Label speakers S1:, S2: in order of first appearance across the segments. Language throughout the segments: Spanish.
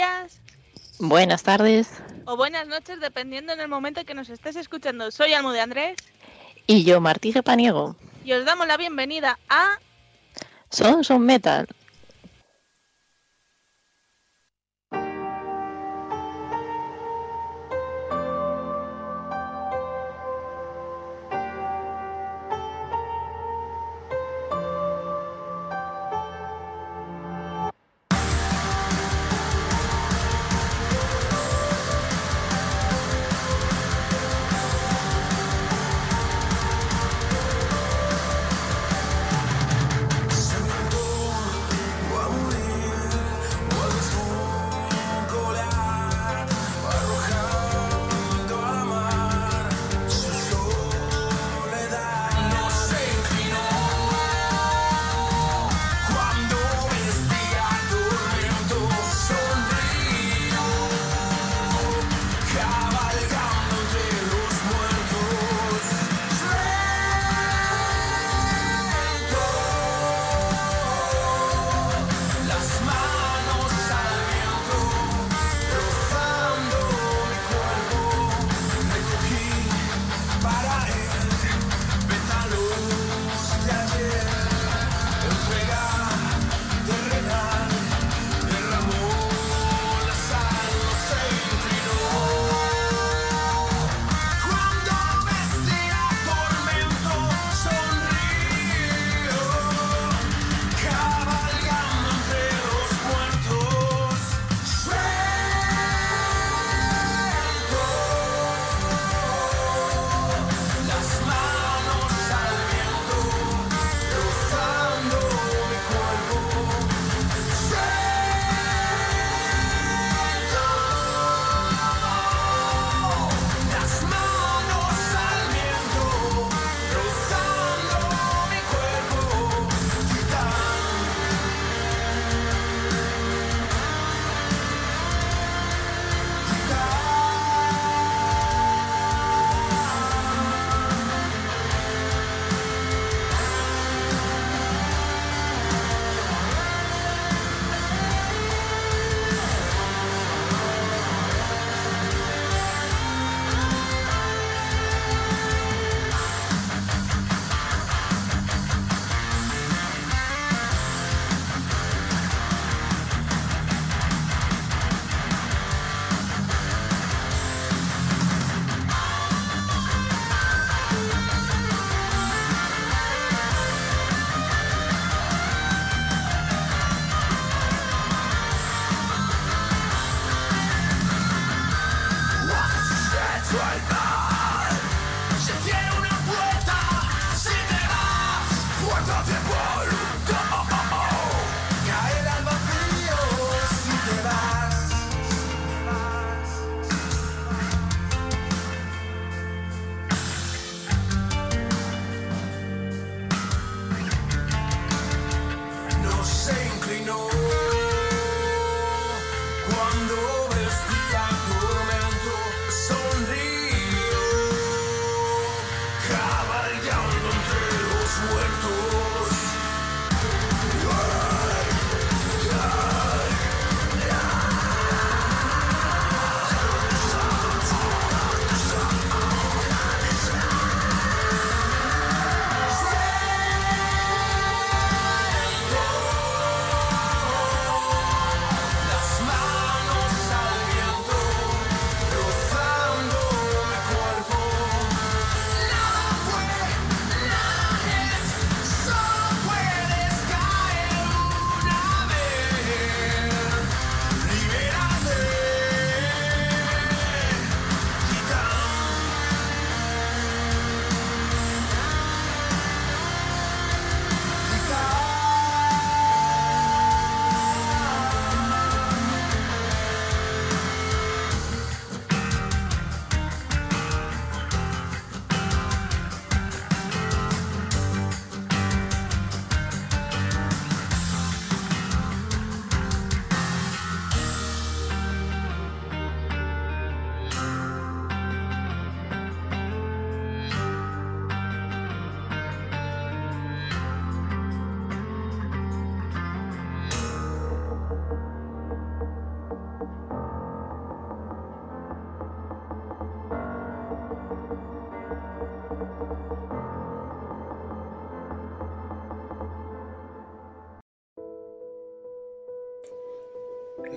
S1: días.
S2: Buenas tardes.
S1: O buenas noches, dependiendo en el momento que nos estés escuchando. Soy Almo de Andrés.
S2: Y yo, Martí Paniego.
S1: Y os damos la bienvenida a...
S2: Son Son Metal.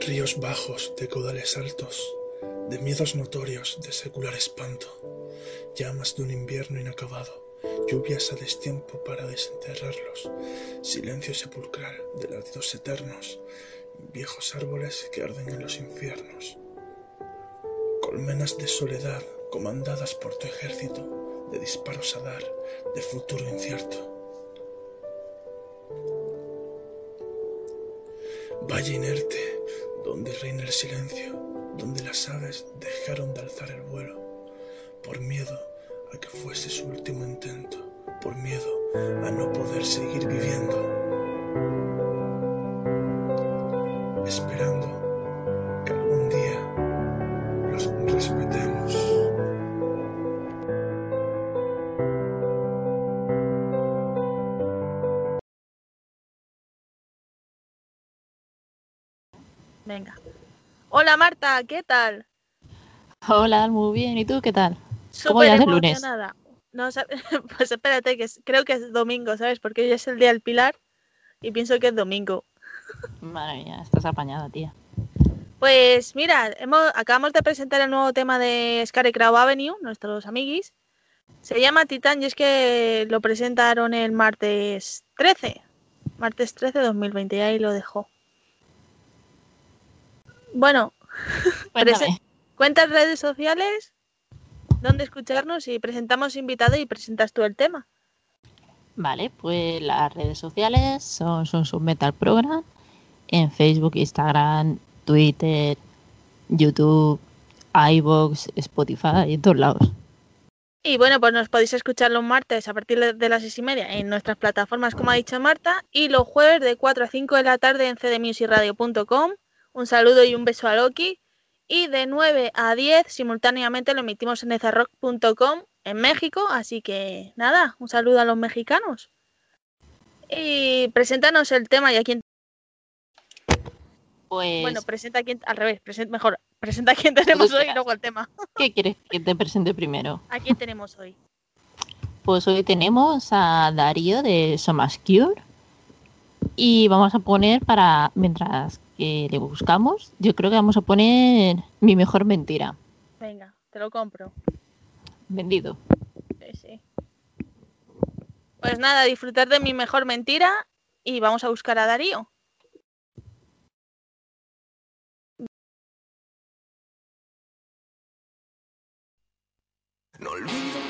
S3: Ríos bajos de caudales altos, de miedos notorios, de secular espanto, llamas de un invierno inacabado, lluvias a destiempo para desenterrarlos, silencio sepulcral de latidos eternos, viejos árboles que arden en los infiernos, colmenas de soledad comandadas por tu ejército, de disparos a dar, de futuro incierto. Valle inerte, donde reina el silencio, donde las aves dejaron de alzar el vuelo, por miedo a que fuese su último intento, por miedo a no poder seguir viviendo,
S1: Hola Marta, ¿qué tal?
S4: Hola, muy bien. ¿Y tú qué tal? ¿Cómo
S1: Súper
S4: el lunes?
S1: No, pues espérate, que es- creo que es domingo, ¿sabes? Porque hoy es el día del Pilar y pienso que es domingo.
S4: Madre mía, estás apañada, tía.
S1: Pues mira, hemos, acabamos de presentar el nuevo tema de Scarecrow Avenue, nuestros amiguis. Se llama Titan y es que lo presentaron el martes 13. Martes 13 de 2020 y ahí lo dejó. Bueno, cuentas redes sociales, dónde escucharnos y presentamos invitado y presentas tú el tema.
S4: Vale, pues las redes sociales son, son Submetal Program en Facebook, Instagram, Twitter, YouTube, iVoox, Spotify y en todos lados.
S1: Y bueno, pues nos podéis escuchar los martes a partir de- de las seis y media en nuestras plataformas, como ha dicho Marta, y los jueves de 4 a 5 de la tarde en cdmusicradio.com. Un saludo y un beso a Loki. Y de 9 a 10 simultáneamente lo emitimos en ezarrock.com en México. Así que nada, un saludo a los mexicanos. Y preséntanos el tema y a quién.
S4: Pues,
S1: Bueno, presenta a quién. Al revés, presenta mejor. Presenta a quién tenemos hoy y luego el tema.
S4: ¿qué quieres que te presente primero?
S1: ¿A quién tenemos hoy?
S4: Pues hoy tenemos a Darío de Somascure y vamos a poner para, mientras que le buscamos, yo creo que vamos a poner mi mejor mentira.
S1: Venga, te lo compro.
S4: Vendido.
S1: Sí, sí. Pues nada, disfrutar de mi mejor mentira y vamos a buscar a Darío.
S5: No olvido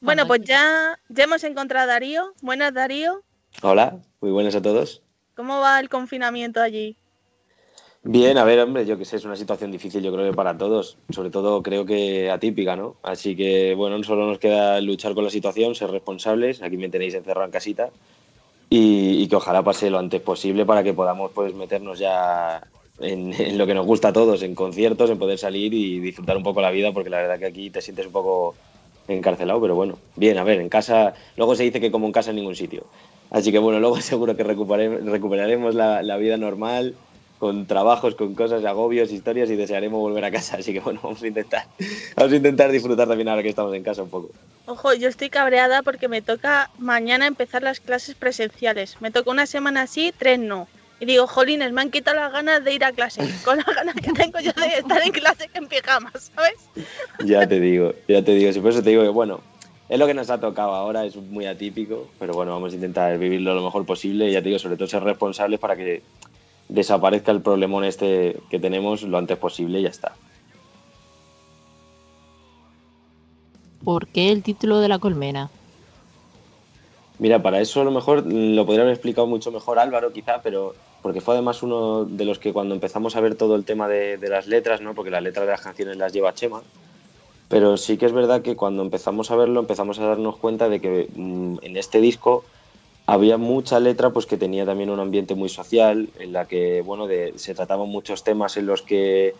S1: Bueno, pues ya, ya hemos encontrado a Darío. Buenas, Darío.
S6: Hola, muy buenas a todos.
S1: ¿Cómo va el confinamiento allí?
S6: Bien, a ver, hombre, yo que sé, es una situación difícil, yo creo que para todos, sobre todo creo que atípica, ¿no? Así que, bueno, solo nos queda luchar con la situación, ser responsables, aquí me tenéis encerrado en casita, y, y que ojalá pase lo antes posible para que podamos, pues, meternos ya en, en, lo que nos gusta a todos, en conciertos, en poder salir y disfrutar un poco la vida, porque la verdad que aquí te sientes un poco encarcelado, pero bueno, bien, a ver, en casa, luego se dice que como en casa en ningún sitio. Así que bueno, luego seguro que recuperaremos, la, vida normal, con trabajos, con cosas, agobios, historias y desearemos volver a casa. Así que bueno, vamos a intentar, vamos a intentar disfrutar también ahora que estamos en casa un poco.
S1: Ojo, yo estoy cabreada porque me toca mañana empezar las clases presenciales. Me toca una semana así, tres no. Y digo, jolines, me han quitado las ganas de ir a clase, con las ganas que tengo yo de estar en clase que en pijamas, ¿sabes?
S6: Ya te digo, ya te digo. Si por eso te digo que, bueno, es lo que nos ha tocado ahora, es muy atípico, pero bueno, vamos a intentar vivirlo lo mejor posible y ya te digo, sobre todo ser responsables para que desaparezca el problemón este que tenemos lo antes posible y ya está.
S4: ¿Por qué el título de la colmena?
S6: Mira, para eso a lo mejor lo podría haber explicado mucho mejor Álvaro, quizá, pero porque fue además uno de los que cuando empezamos a ver todo el tema de, de las letras, ¿no? porque las letras de las canciones las lleva Chema, pero sí que es verdad que cuando empezamos a verlo empezamos a darnos cuenta de que mmm, en este disco había mucha letra pues que tenía también un ambiente muy social en la que bueno de, se trataban muchos temas en los que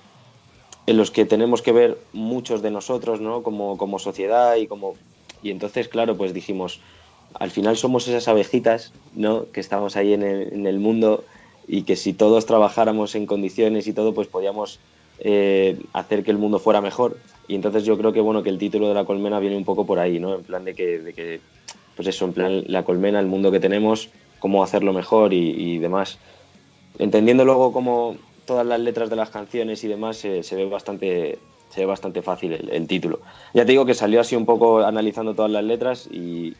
S6: en los que tenemos que ver muchos de nosotros no como, como sociedad y como y entonces claro pues dijimos al final somos esas abejitas no que estamos ahí en el, en el mundo y que si todos trabajáramos en condiciones y todo pues podíamos eh, hacer que el mundo fuera mejor y entonces yo creo que bueno que el título de la colmena viene un poco por ahí no en plan de que, de que pues eso, en plan la colmena, el mundo que tenemos, cómo hacerlo mejor y, y demás. Entendiendo luego cómo todas las letras de las canciones y demás, se ve bastante se ve bastante fácil el, el, título. Ya te digo que salió así un poco analizando todas las letras y,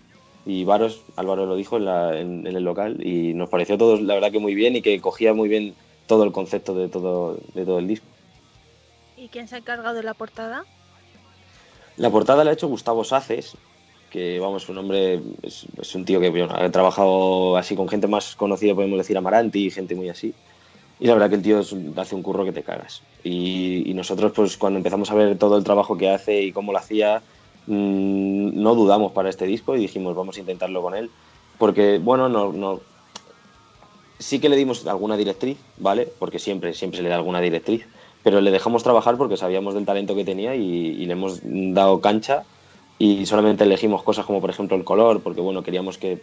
S6: y Varos, Álvaro lo dijo en, la, en, en, el local y nos pareció todo la verdad que muy bien y que cogía muy bien todo el concepto de todo, de todo el disco.
S1: ¿Y quién se ha encargado de la portada?
S6: La portada la ha hecho Gustavo Saces, que vamos, un hombre, es, es un tío que bueno, ha trabajado así con gente más conocida, podemos decir Amaranti, y gente muy así. Y la verdad que el tío es, hace un curro que te cagas. Y, y, nosotros, pues cuando empezamos a ver todo el trabajo que hace y cómo lo hacía, no dudamos para este disco y dijimos, vamos a intentarlo con él. Porque, bueno, no, no, sí que le dimos alguna directriz, ¿vale? Porque siempre, siempre se le da alguna directriz. Pero le dejamos trabajar porque sabíamos del talento que tenía y, y le hemos dado cancha y solamente elegimos cosas como por ejemplo el color, porque bueno, queríamos que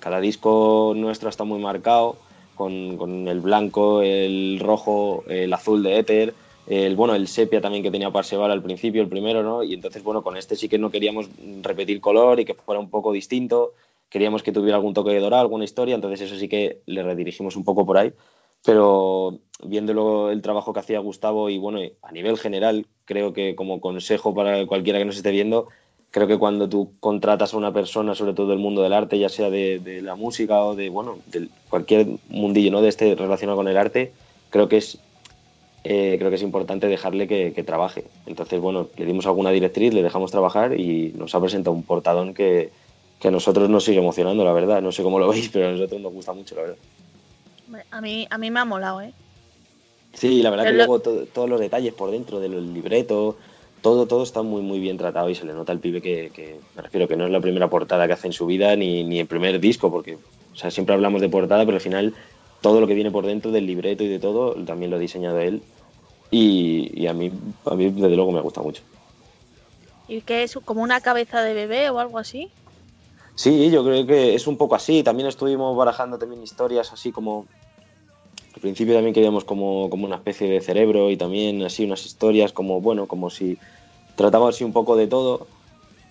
S6: cada disco nuestro está muy marcado, con, con el blanco, el rojo, el azul de éter, el bueno, el sepia también que tenía Parseval al principio, el primero, ¿no? Y entonces, bueno, con este sí que no queríamos repetir color y que fuera un poco distinto, queríamos que tuviera algún toque de dorado, alguna historia, entonces eso sí que le redirigimos un poco por ahí, pero viéndolo el trabajo que hacía Gustavo y bueno, a nivel general, creo que como consejo para cualquiera que nos esté viendo, creo que cuando tú contratas a una persona, sobre todo del mundo del arte, ya sea de, la música o de, bueno, de cualquier mundillo ¿no? de este relacionado con el arte, creo que es, eh, creo que es importante dejarle que, que, trabaje. Entonces, bueno, le dimos alguna directriz, le dejamos trabajar y nos ha presentado un portadón que, que a nosotros nos sigue emocionando, la verdad. No sé cómo lo veis, pero a nosotros nos gusta mucho, la verdad.
S1: A mí, a mí me ha molado, ¿eh?
S6: Sí, la verdad pero que lo... luego to todos los detalles por dentro del libreto, todo, todo está muy, muy bien tratado y se le nota al pibe que, que, me refiero que no es la primera portada que hace en su vida ni, ni el primer disco, porque o sea, siempre hablamos de portada, pero al final todo lo que viene por dentro del libreto y de todo también lo ha diseñado él y, y a, mí, a mí desde luego me gusta mucho.
S1: ¿Y qué es? ¿Como una cabeza de bebé o algo así?
S6: Sí, yo creo que es un poco así. También estuvimos barajando también historias así como al principio también queríamos como, como, una especie de cerebro y también así unas historias como, bueno, como si trataba así un poco de todo,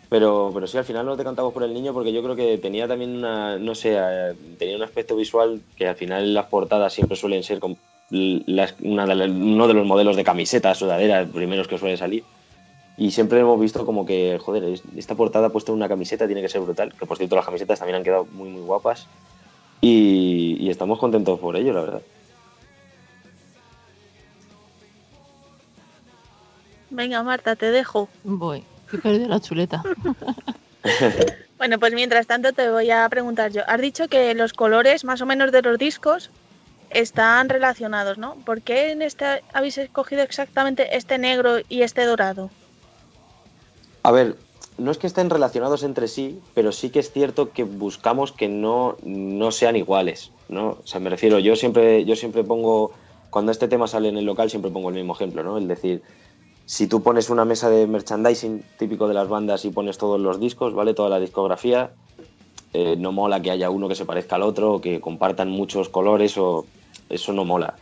S6: pero, pero sí, al final nos decantamos por el niño porque yo creo que tenía también una, no sé, eh, tenía un aspecto visual que al final las portadas siempre suelen ser como las, una de uno de los modelos de camisetas, sudaderas, primeros que suelen salir. Y siempre hemos visto como que, joder, esta portada puesta en una camiseta tiene que ser brutal. Que por cierto, las camisetas también han quedado muy, muy guapas. Y, y estamos contentos por ello, la verdad.
S1: Venga, Marta, te dejo.
S4: Voy, que perdí la chuleta.
S1: Bueno, pues mientras tanto te voy a preguntar yo. Has dicho que los colores más o menos de los discos están relacionados, ¿no? ¿Por qué en este habéis escogido exactamente este negro y este dorado?
S6: A ver, no es que estén relacionados entre sí, pero sí que es cierto que buscamos que no, no sean iguales, ¿no? O sea, me refiero, yo siempre, yo siempre pongo, cuando este tema sale en el local, siempre pongo el mismo ejemplo, ¿no? El decir, si tú pones una mesa de merchandising típico de las bandas y pones todos los discos, ¿vale? Toda la discografía, eh, no mola que haya uno que se parezca al otro o que compartan muchos colores o eso no mola.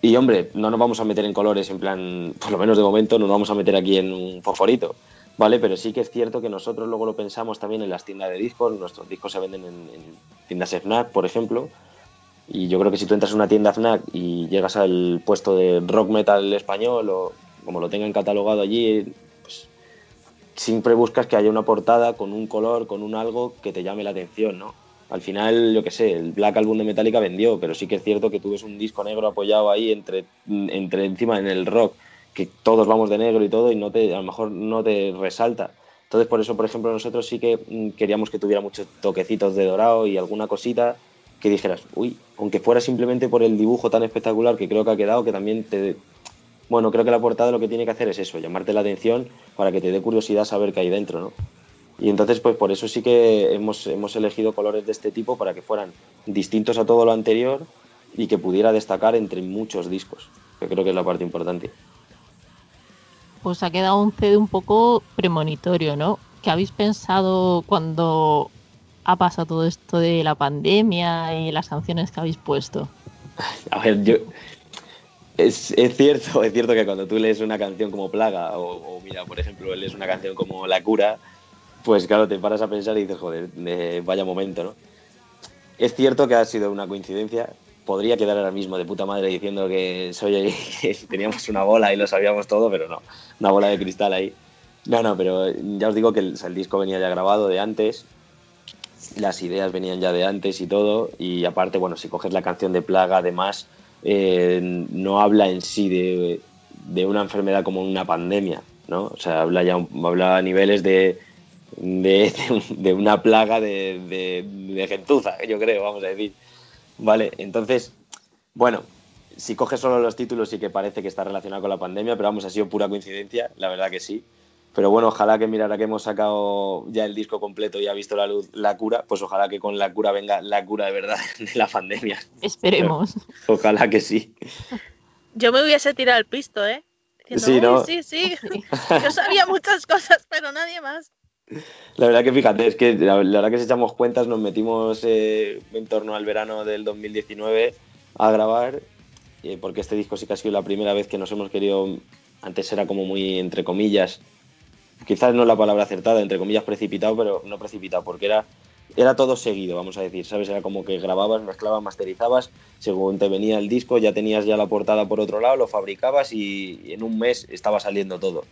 S6: Y hombre, no nos vamos a meter en colores en plan, por lo menos de momento, no nos vamos a meter aquí en un fosforito, ¿vale? Pero sí que es cierto que nosotros luego lo pensamos también en las tiendas de discos, nuestros discos se venden en, en tiendas FNAC, por ejemplo, y yo creo que si tú entras a una tienda FNAC y llegas al puesto de rock metal español o como lo tengan catalogado allí, pues, siempre buscas que haya una portada con un color, con un algo que te llame la atención, ¿no? Al final, yo qué sé, el Black Album de Metallica vendió, pero sí que es cierto que tú ves un disco negro apoyado ahí entre, entre encima en el rock, que todos vamos de negro y todo, y no te, a lo mejor no te resalta. Entonces, por eso, por ejemplo, nosotros sí que mm, queríamos que tuviera muchos toquecitos de dorado y alguna cosita que dijeras, uy, aunque fuera simplemente por el dibujo tan espectacular que creo que ha quedado, que también te, bueno, creo que la portada lo que tiene que hacer es eso, llamarte la atención para que te dé curiosidad saber qué hay dentro, ¿no? Y entonces, pues por eso sí que hemos, hemos elegido colores de este tipo para que fueran distintos a todo lo anterior y que pudiera destacar entre muchos discos, que creo que es la parte importante.
S4: Pues ha quedado un CD un poco premonitorio, ¿no? ¿Qué habéis pensado cuando ha pasado todo esto de la pandemia y las sanciones que habéis puesto?
S6: A ver, yo, es, es, cierto, es cierto que cuando tú lees una canción como Plaga, o, mira, por ejemplo, lees una canción como La Cura, pues claro, te paras a pensar y dices, joder, eh, vaya momento, ¿no? Es cierto que ha sido una coincidencia. Podría quedar ahora mismo de puta madre diciendo que soy teníamos una bola y lo sabíamos todo, pero no, una bola de cristal ahí. No, no, pero ya os digo que el, el disco venía ya grabado de antes, las ideas venían ya de antes y todo, y aparte, bueno, si coges la canción de Plaga, además, eh, no habla en sí de, de, una enfermedad como una pandemia, ¿no? O sea, habla ya habla a niveles de, de, una plaga de, de, de, gentuza, yo creo, vamos a decir. Vale, entonces, bueno, si coges solo los títulos sí que parece que está relacionado con la pandemia, pero vamos, ha sido pura coincidencia, la verdad que sí. Pero bueno, ojalá que mirara que hemos sacado ya el disco completo y ha visto la luz la cura, pues ojalá que con la cura venga la cura de verdad de la pandemia.
S4: Esperemos.
S6: Pero, ojalá que sí.
S1: Yo me hubiese tirado el pisto, ¿eh? Diciendo,
S6: sí, ¿no?
S1: sí, sí, sí. Yo sabía muchas cosas, pero nadie más.
S6: La verdad que fíjate, es que la, la verdad que si echamos cuentas nos metimos eh, en torno al verano del 2019 a grabar, eh, porque este disco sí que ha sido la primera vez que nos hemos querido, antes era como muy entre comillas, quizás no la palabra acertada, entre comillas precipitado, pero no precipitado, porque era, era todo seguido, vamos a decir, ¿sabes? Era como que grababas, mezclabas, masterizabas, según te venía el disco, ya tenías ya la portada por otro lado, lo fabricabas y en un mes estaba saliendo todo.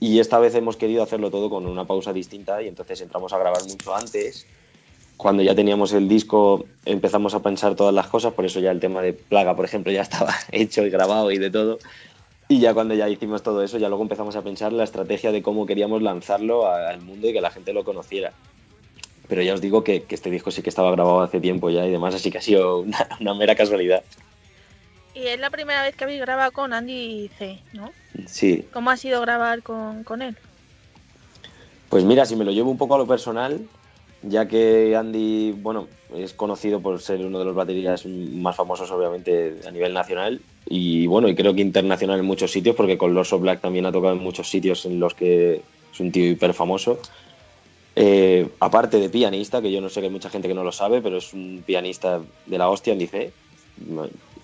S6: Y esta vez hemos querido hacerlo todo con una pausa distinta y entonces entramos a grabar mucho antes. Cuando ya teníamos el disco empezamos a pensar todas las cosas, por eso ya el tema de plaga, por ejemplo, ya estaba hecho y grabado y de todo. Y ya cuando ya hicimos todo eso, ya luego empezamos a pensar la estrategia de cómo queríamos lanzarlo al mundo y que la gente lo conociera. Pero ya os digo que, que este disco sí que estaba grabado hace tiempo ya y demás, así que ha sido una, una mera casualidad.
S1: Y es la primera vez que habéis grabado con Andy C, ¿no?
S6: Sí.
S1: ¿Cómo ha sido grabar con, con él?
S6: Pues mira, si me lo llevo un poco a lo personal, ya que Andy, bueno, es conocido por ser uno de los baterías más famosos, obviamente, a nivel nacional, y bueno, y creo que internacional en muchos sitios, porque con Lorso Black también ha tocado en muchos sitios en los que es un tío hiper famoso. Eh, aparte de pianista, que yo no sé que hay mucha gente que no lo sabe, pero es un pianista de la hostia, dice.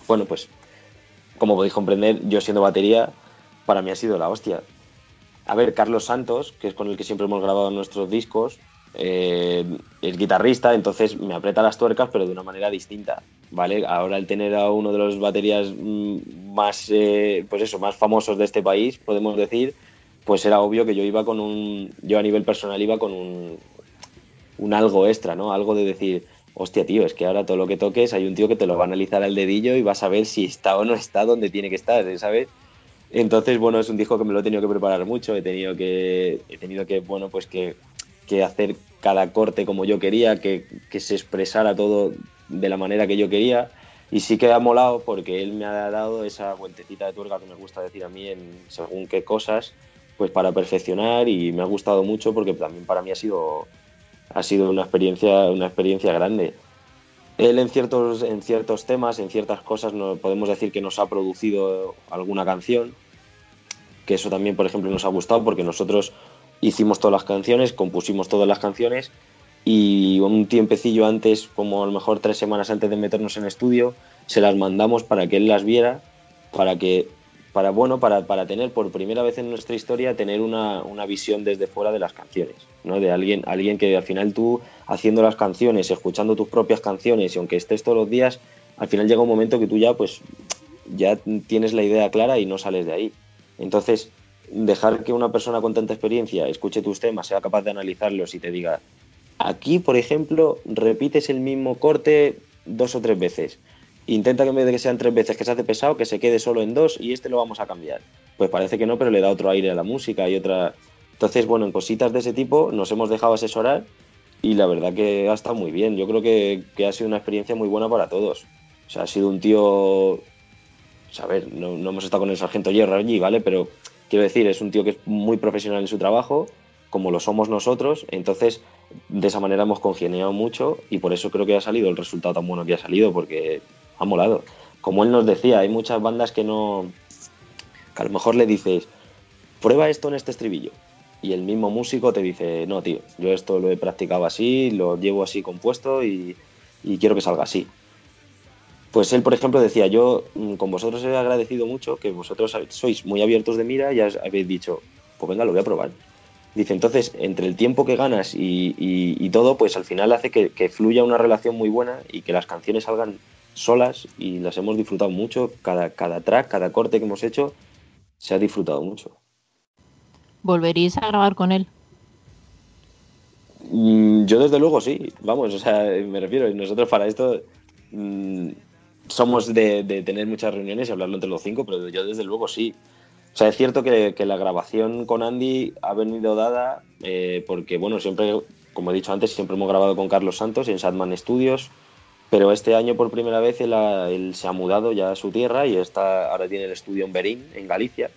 S6: Bueno, pues, como podéis comprender, yo siendo batería, para mí ha sido la hostia. A ver, Carlos Santos, que es con el que siempre hemos grabado nuestros discos, eh, es guitarrista, entonces me aprieta las tuercas, pero de una manera distinta, ¿vale? Ahora el tener a uno de los baterías más, eh, pues eso, más famosos de este país, podemos decir, pues era obvio que yo iba con un, yo a nivel personal iba con un, un algo extra, ¿no? Algo de decir, hostia, tío, es que ahora todo lo que toques hay un tío que te lo va a analizar al dedillo y vas a ver si está o no está donde tiene que estar, ¿sabes? Entonces, bueno, es un disco que me lo he tenido que preparar mucho, he tenido que, he tenido que, bueno, pues que que hacer cada corte como yo quería, que, que se expresara todo de la manera que yo quería. Y sí que ha molado porque él me ha dado esa vueltecita de tuerca que me gusta decir a mí en según qué cosas, pues para perfeccionar y me ha gustado mucho porque también para mí ha sido, ha sido una, experiencia, una experiencia grande. Él en ciertos, en ciertos temas, en ciertas cosas, no, podemos decir que nos ha producido alguna canción, que eso también, por ejemplo, nos ha gustado porque nosotros hicimos todas las canciones, compusimos todas las canciones y un tiempecillo antes, como a lo mejor tres semanas antes de meternos en estudio, se las mandamos para que él las viera, para que, para bueno, para, para tener por primera vez en nuestra historia, tener una, una, visión desde fuera de las canciones, ¿no? De alguien, alguien que al final tú, haciendo las canciones, escuchando tus propias canciones, y aunque estés todos los días, al final llega un momento que tú ya, pues, ya tienes la idea clara y no sales de ahí. Entonces, dejar que una persona con tanta experiencia escuche tus temas, sea capaz de analizarlos y te diga, Aquí, por ejemplo, repites el mismo corte dos o tres veces. Intenta que en vez de que sean tres veces que se hace pesado, que se quede solo en dos y este lo vamos a cambiar. Pues parece que no, pero le da otro aire a la música y otra. Entonces, bueno, en cositas de ese tipo nos hemos dejado asesorar y la verdad que ha estado muy bien. Yo creo que, que ha sido una experiencia muy buena para todos. O sea, ha sido un tío. A ver, no, no hemos estado con el sargento Hierro allí, ¿vale? Pero quiero decir, es un tío que es muy profesional en su trabajo, como lo somos nosotros. Entonces, de esa manera hemos congeniado mucho y por eso creo que ha salido el resultado tan bueno que ha salido, porque ha molado. Como él nos decía, hay muchas bandas que no. a lo mejor le dices, prueba esto en este estribillo. Y el mismo músico te dice, no, tío, yo esto lo he practicado así, lo llevo así compuesto y quiero que salga así. Pues él, por ejemplo, decía, yo mm, con vosotros he agradecido mucho que vosotros sois muy abiertos de mira y habéis dicho, pues venga, lo voy a probar. Dice, entonces, entre el tiempo que ganas y, todo, pues al final hace que, fluya una relación muy buena y que las canciones salgan solas y las hemos disfrutado mucho. Cada, cada track, cada corte que hemos hecho, se ha disfrutado mucho.
S4: ¿Volveríais a grabar con él?
S6: Mm, yo desde luego sí, vamos, o sea, me refiero, nosotros para esto mm, somos de, de, tener muchas reuniones y hablarlo entre los cinco, pero yo desde luego sí. O sea, es cierto que, la grabación con Andy ha venido dada eh, porque, bueno, siempre, como he dicho antes, siempre hemos grabado con Carlos Santos en Sadman Studios, pero este año por primera vez él, se ha mudado ya a su tierra y está, ahora tiene el estudio en Berín, en Galicia.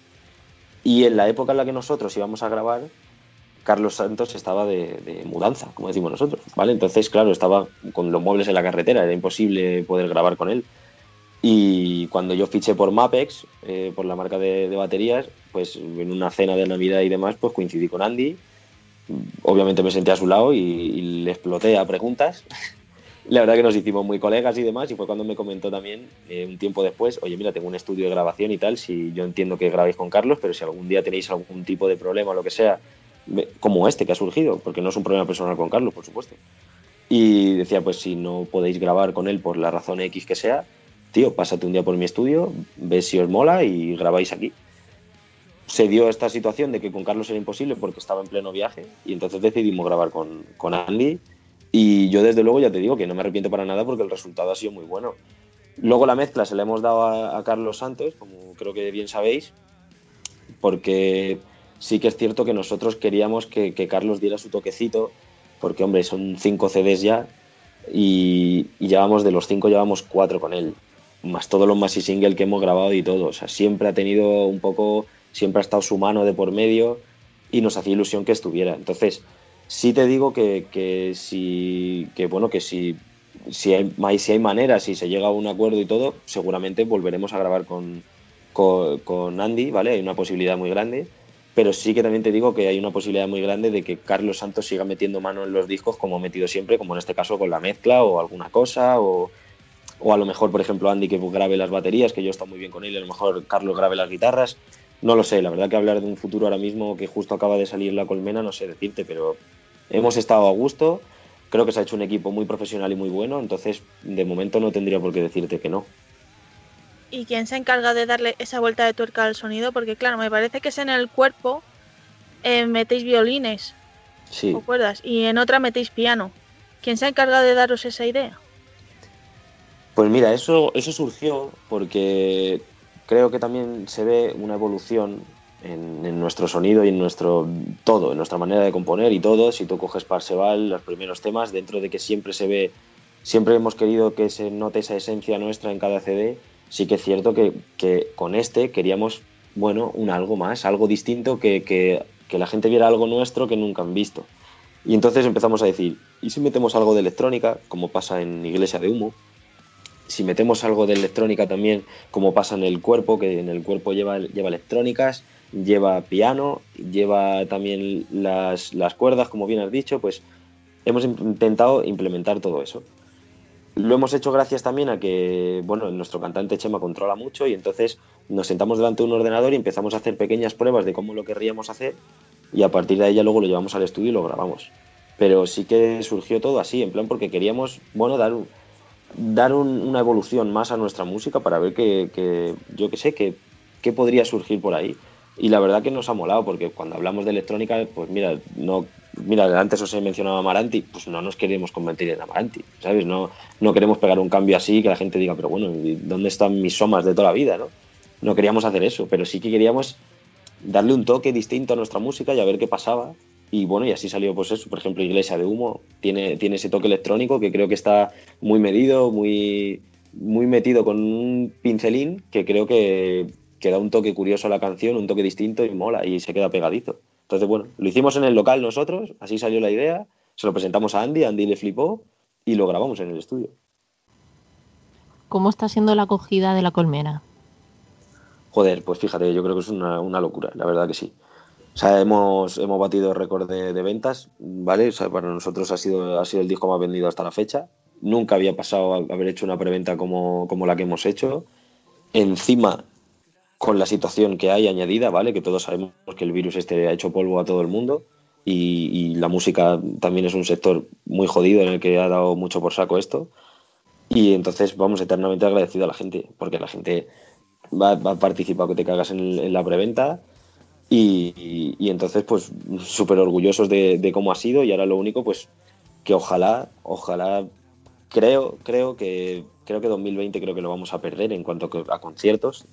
S6: Y en la época en la que nosotros íbamos a grabar, Carlos Santos estaba de, mudanza, como decimos nosotros, ¿vale? Entonces, claro, estaba con los muebles en la carretera, era imposible poder grabar con él. Y cuando yo fiché por Mapex, eh, por la marca de, baterías, pues en una cena de Navidad y demás, pues coincidí con Andy. Obviamente me senté a su lado y, y le exploté a preguntas. la verdad que nos hicimos muy colegas y demás, y fue cuando me comentó también, eh, un tiempo después, oye, mira, tengo un estudio de grabación y tal, si yo entiendo que grabéis con Carlos, pero si algún día tenéis algún tipo de problema o lo que sea, como este que ha surgido, porque no es un problema personal con Carlos, por supuesto. Y decía, pues si no podéis grabar con él por la razón X que sea, tío, pásate un día por mi estudio, ves si os mola y grabáis aquí. Se dio esta situación de que con Carlos era imposible porque estaba en pleno viaje y entonces decidimos grabar con, con Andy y yo desde luego ya te digo que no me arrepiento para nada porque el resultado ha sido muy bueno. Luego la mezcla se la hemos dado a, a Carlos Santos, como creo que bien sabéis, porque sí que es cierto que nosotros queríamos que, Carlos diera su toquecito, porque hombre, son cinco CDs ya y, y llevamos de los cinco, llevamos cuatro con él más todos los Maxi Single que hemos grabado y todo. O sea, siempre ha tenido un poco, siempre ha estado su mano de por medio y nos hacía ilusión que estuviera. Entonces, sí te digo que, que si, bueno, que si, si, hay, si hay maneras, si se llega a un acuerdo y todo, seguramente volveremos a grabar con, con, con Andy, ¿vale? Hay una posibilidad muy grande. Pero sí que también te digo que hay una posibilidad muy grande de que Carlos Santos siga metiendo mano en los discos como ha metido siempre, como en este caso con la mezcla o alguna cosa, o, o a lo mejor, por ejemplo, Andy que grabe las baterías, que yo estoy muy bien con él, a lo mejor Carlos grabe las guitarras. No lo sé, la verdad que hablar de un futuro ahora mismo que justo acaba de salir la colmena, no sé decirte, pero hemos estado a gusto, creo que se ha hecho un equipo muy profesional y muy bueno, entonces de momento no tendría por qué decirte que no.
S1: ¿Y quién se encarga de darle esa vuelta de tuerca al sonido? Porque claro, me parece que es en el cuerpo eh, metéis violines
S6: sí.
S1: o cuerdas y en otra metéis piano. ¿Quién se encarga de daros esa idea?
S6: Pues mira, eso, eso surgió porque creo que también se ve una evolución en, en nuestro sonido y en nuestro todo, en nuestra manera de componer y todo. Si tú coges Parseval, los primeros temas, dentro de que siempre se ve, siempre hemos querido que se note esa esencia nuestra en cada CD, sí que es cierto que, que con este queríamos, bueno, un algo más, algo distinto, que, que, que la gente viera algo nuestro que nunca han visto. Y entonces empezamos a decir, ¿y si metemos algo de electrónica, como pasa en Iglesia de Humo? Si metemos algo de electrónica también, como pasa en el cuerpo, que en el cuerpo lleva, lleva electrónicas, lleva piano, lleva también las, las cuerdas, como bien has dicho, pues hemos intentado implementar todo eso. Lo hemos hecho gracias también a que, bueno, nuestro cantante Chema controla mucho y entonces nos sentamos delante de un ordenador y empezamos a hacer pequeñas pruebas de cómo lo querríamos hacer y a partir de ahí ya luego lo llevamos al estudio y lo grabamos. Pero sí que surgió todo así, en plan porque queríamos, bueno, dar, dar un- una evolución más a nuestra música para ver que, que yo qué sé, que, qué podría surgir por ahí. Y la verdad que nos ha molado porque cuando hablamos de electrónica, pues mira, no, mira, antes os he mencionado Amaranti, pues no nos queremos convertir en Amaranti, ¿sabes? No, no queremos pegar un cambio así que la gente diga, pero bueno, ¿y ¿dónde están mis somas de toda la vida, no? No queríamos hacer eso, pero sí que queríamos darle un toque distinto a nuestra música y a ver qué pasaba. Y bueno, y así salió, pues eso, por ejemplo, Iglesia de Humo, tiene, tiene ese toque electrónico que creo que está muy medido, muy, muy metido con un pincelín que creo que, que da un toque curioso a la canción, un toque distinto y mola y se queda pegadito. Entonces, bueno, lo hicimos en el local nosotros, así salió la idea, se lo presentamos a Andy, Andy le flipó y lo grabamos en el estudio.
S4: ¿Cómo está siendo la acogida de la colmena?
S6: Joder, pues fíjate, yo creo que es una, una locura, la verdad que sí. O sea, hemos, hemos batido récord de, de ventas, ¿vale? O sea, para nosotros ha sido, ha sido el disco más vendido hasta la fecha. Nunca había pasado a haber hecho una preventa como, como la que hemos hecho. Encima, con la situación que hay añadida, ¿vale? Que todos sabemos que el virus este ha hecho polvo a todo el mundo y, la música también es un sector muy jodido en el que ha dado mucho por saco esto. Y entonces vamos eternamente agradecidos a la gente, porque la gente va, va a participar que te cagas en, la preventa y, entonces pues súper orgullosos de, de cómo ha sido y ahora lo único pues que ojalá, ojalá, creo, creo que creo que 2020 creo que lo vamos a perder en cuanto a conciertos,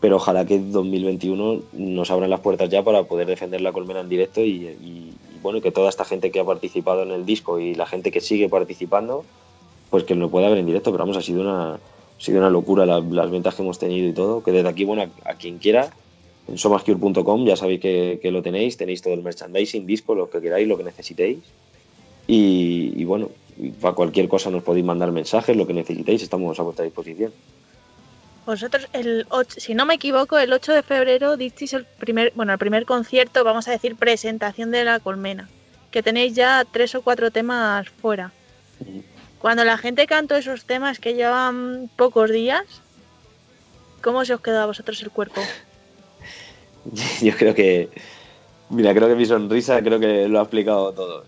S6: pero ojalá que 2021 nos abran las puertas ya para poder defender la colmena en directo y, bueno, que toda esta gente que ha participado en el disco y la gente que sigue participando, pues que lo pueda ver en directo, pero vamos, ha sido una, sido una locura la- las ventas que hemos tenido y todo, que desde aquí, bueno, a, quien quiera, en somascure.com ya sabéis que, lo tenéis, tenéis todo el merchandising, disco, lo que queráis, lo que necesitéis. Y, y bueno, para cualquier cosa nos podéis mandar mensajes, lo que necesitéis, estamos a vuestra disposición.
S1: Vosotros, el 8, si no me equivoco, el 8 de febrero disteis el primer, bueno, el primer concierto, vamos a decir, presentación de la colmena, que tenéis ya tres o cuatro temas fuera. Cuando la gente cantó esos temas que llevan pocos días, ¿cómo se os quedó a vosotros el cuerpo?
S6: Yo creo que, mira, creo que mi sonrisa creo que lo ha explicado todo.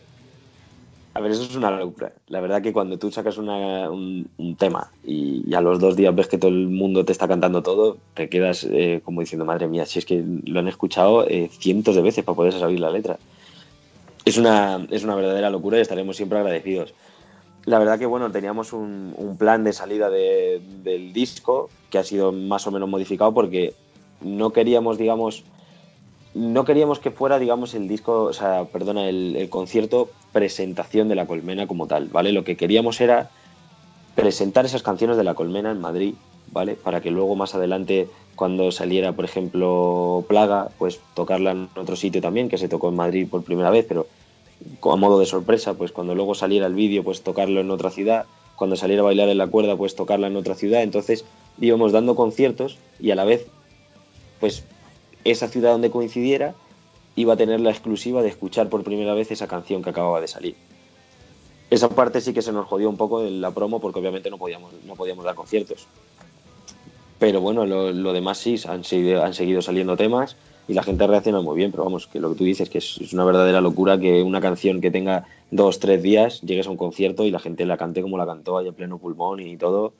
S6: A ver, eso es una locura. La verdad que cuando tú sacas una- un, un tema y, y a los dos días ves que todo el mundo te está cantando todo, te quedas eh, como diciendo, madre mía, si es que lo han escuchado eh, cientos de veces para poder saber la letra. Es una, es una verdadera locura y estaremos siempre agradecidos. La verdad que bueno, teníamos un, un plan de salida de- del disco que ha sido más o menos modificado porque no queríamos, digamos, no queríamos que fuera, digamos, el disco, o sea, perdona, el, concierto presentación de la colmena como tal, ¿vale? Lo que queríamos era presentar esas canciones de la colmena en Madrid, ¿vale? Para que luego más adelante, cuando saliera, por ejemplo, Plaga, pues tocarla en otro sitio también, que se tocó en Madrid por primera vez, pero a modo de sorpresa, pues cuando luego saliera el vídeo, pues tocarlo en otra ciudad, cuando saliera a bailar en la cuerda, pues tocarla en otra ciudad, entonces íbamos dando conciertos y a la vez, pues esa ciudad donde coincidiera iba a tener la exclusiva de escuchar por primera vez esa canción que acababa de salir. Esa parte sí que se nos jodió un poco en la promo porque obviamente no podíamos, no podíamos dar conciertos. Pero bueno, lo, lo demás sí, han, seguido- han seguido saliendo temas y la gente reacciona muy bien, pero vamos, que lo que tú dices, que es, una verdadera locura que una canción que tenga dos, tres días llegues a un concierto y la gente la cante como la cantó ahí a pleno pulmón y todo.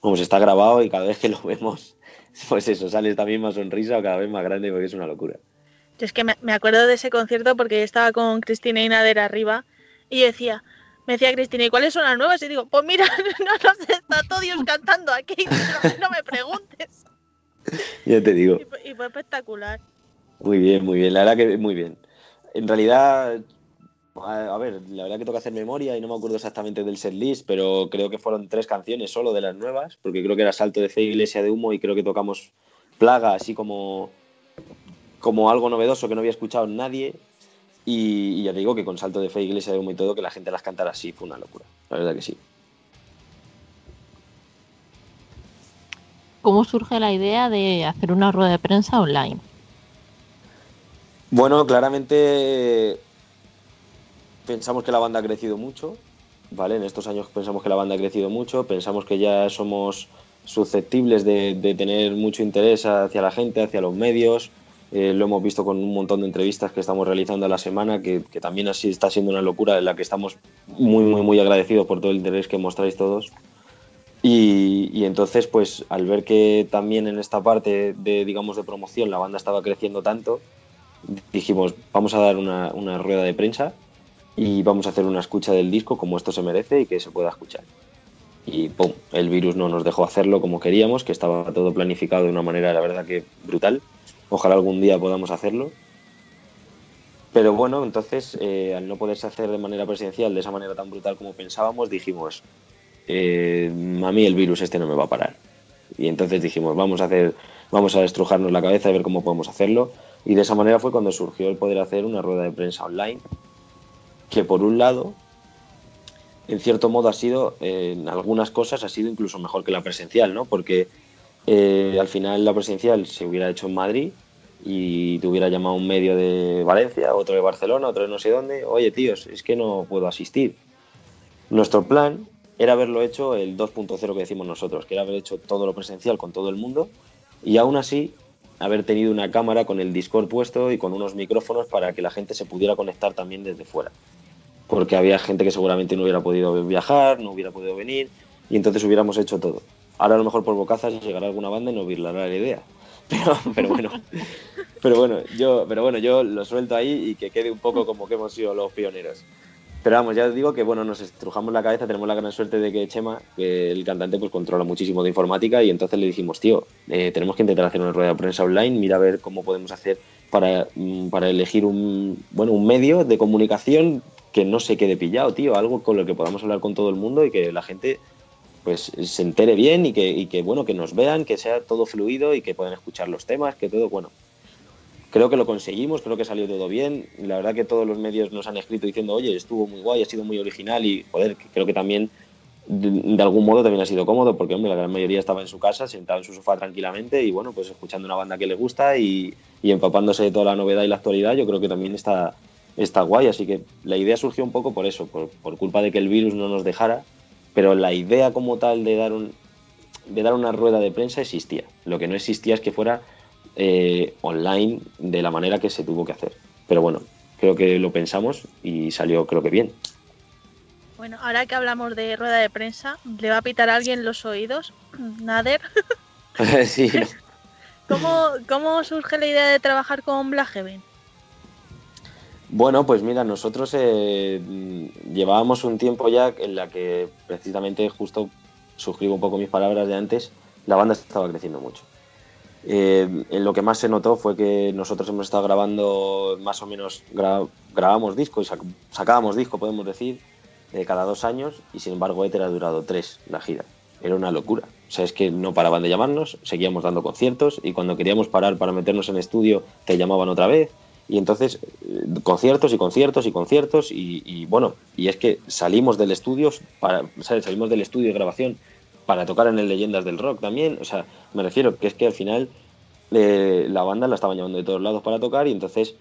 S6: Como está grabado y cada vez que lo vemos, pues eso, sale esta misma sonrisa cada vez más grande porque es una locura.
S1: Yo es que me, acuerdo de ese concierto porque yo estaba con Cristina y Nader arriba y yo decía, me decía Cristina, ¿y cuáles son las nuevas? Y digo, pues mira, no nos está todo Dios cantando aquí, no, no me preguntes.
S6: Ya te digo.
S1: Y fue espectacular.
S6: Muy bien, muy bien, la verdad que muy bien. En realidad, a, a ver, la verdad que toca hacer memoria y no me acuerdo exactamente del set list, pero creo que fueron tres canciones solo de las nuevas, porque creo que era Salto de Fe, Iglesia de Humo y creo que tocamos Plaga, así como, como algo novedoso que no había escuchado nadie. Y, y ya te digo que con Salto de Fe, Iglesia de Humo y todo, que la gente las cantara así fue una locura. La verdad que sí.
S4: ¿Cómo surge la idea de hacer una rueda de prensa online?
S6: Bueno, claramente pensamos que la banda ha crecido mucho, ¿vale? En estos años pensamos que la banda ha crecido mucho, pensamos que ya somos susceptibles de, de tener mucho interés hacia la gente, hacia los medios. Eh, lo hemos visto con un montón de entrevistas que estamos realizando a la semana, que, que también así está siendo una locura en la que estamos muy, muy, muy agradecidos por todo el interés que mostráis todos. Y, y, entonces, pues al ver que también en esta parte de, digamos, de promoción la banda estaba creciendo tanto, dijimos, vamos a dar una, una, rueda de prensa y vamos a hacer una escucha del disco como esto se merece y que se pueda escuchar. Y ¡pum! El virus no nos dejó hacerlo como queríamos, que estaba todo planificado de una manera, la verdad que brutal. Ojalá algún día podamos hacerlo. Pero bueno, entonces, eh, al no poderse hacer de manera presencial, de esa manera tan brutal como pensábamos, dijimos, eh, a mí el virus este no me va a parar. Y entonces dijimos, vamos a hacer, vamos a estrujarnos la cabeza y ver cómo podemos hacerlo. Y de esa manera fue cuando surgió el poder hacer una rueda de prensa online, que por un lado, en cierto modo ha sido, en algunas cosas ha sido incluso mejor que la presencial, ¿no? Porque eh, al final la presencial se hubiera hecho en Madrid y te hubiera llamado un medio de Valencia, otro de Barcelona, otro de no sé dónde, oye tíos, es que no puedo asistir. Nuestro plan era haberlo hecho el 2.0 que decimos nosotros, que era haber hecho todo lo presencial con todo el mundo y aún así haber tenido una cámara con el Discord puesto y con unos micrófonos para que la gente se pudiera conectar también desde fuera. Porque había gente que seguramente no hubiera podido viajar, no hubiera podido venir y entonces hubiéramos hecho todo. Ahora a lo mejor por bocazas llegará alguna banda y nos virlará la idea. Pero, pero bueno, pero bueno, yo, pero bueno, yo lo suelto ahí y que quede un poco como que hemos sido los pioneros. Pero vamos, ya os digo que bueno, nos estrujamos la cabeza, tenemos la gran suerte de que Chema, el cantante, pues controla muchísimo de informática y entonces le dijimos, tío, eh, tenemos que intentar hacer una rueda de prensa online, mira a ver cómo podemos hacer para, mm, para elegir un, bueno, un medio de comunicación que no se quede pillado, tío, algo con lo que podamos hablar con todo el mundo y que la gente pues se entere bien y que, y que bueno, que nos vean, que sea todo fluido y que puedan escuchar los temas, que todo, bueno, creo que lo conseguimos, creo que salió todo bien. La verdad que todos los medios nos han escrito diciendo, oye, estuvo muy guay, ha sido muy original y, joder, creo que también de, algún modo también ha sido cómodo porque, hombre, la gran mayoría estaba en su casa, sentado en su sofá tranquilamente y, bueno, pues escuchando una banda que le gusta y empapándose de toda la novedad y la actualidad, yo creo que también está, está guay. Así que la idea surgió un poco por eso, por, por culpa de que el virus no nos dejara, pero la idea como tal de dar, un, de dar una rueda de prensa existía. Lo que no existía es que fuera eh, online de la manera que se tuvo que hacer. Pero bueno, creo que lo pensamos y salió creo que bien.
S1: Bueno, ahora que hablamos de rueda de prensa, ¿le va a pitar a alguien los oídos? Nader.
S6: sí.
S1: ¿Cómo, ¿Cómo, surge la idea de trabajar con Black Heaven?
S6: Bueno, pues mira, nosotros eh, llevábamos un tiempo ya en la que precisamente justo suscribo un poco mis palabras de antes, la banda estaba creciendo mucho. Eh, lo que más se notó fue que nosotros hemos estado grabando más o menos, gra grabamos disco y sac sacábamos disco, podemos decir, eh, cada dos años y sin embargo Ether ha durado tres la gira. Era una locura. O sea, es que no paraban de llamarnos, seguíamos dando conciertos y cuando queríamos parar para meternos en estudio te llamaban otra vez. Y entonces, eh, conciertos y conciertos y conciertos y, bueno, y es que salimos del estudio, para, ¿sabes? salimos del estudio de grabación para tocar en el Leyendas del Rock también. O sea, me refiero que es que al final eh, la banda la estaban llamando de todos lados para tocar y entonces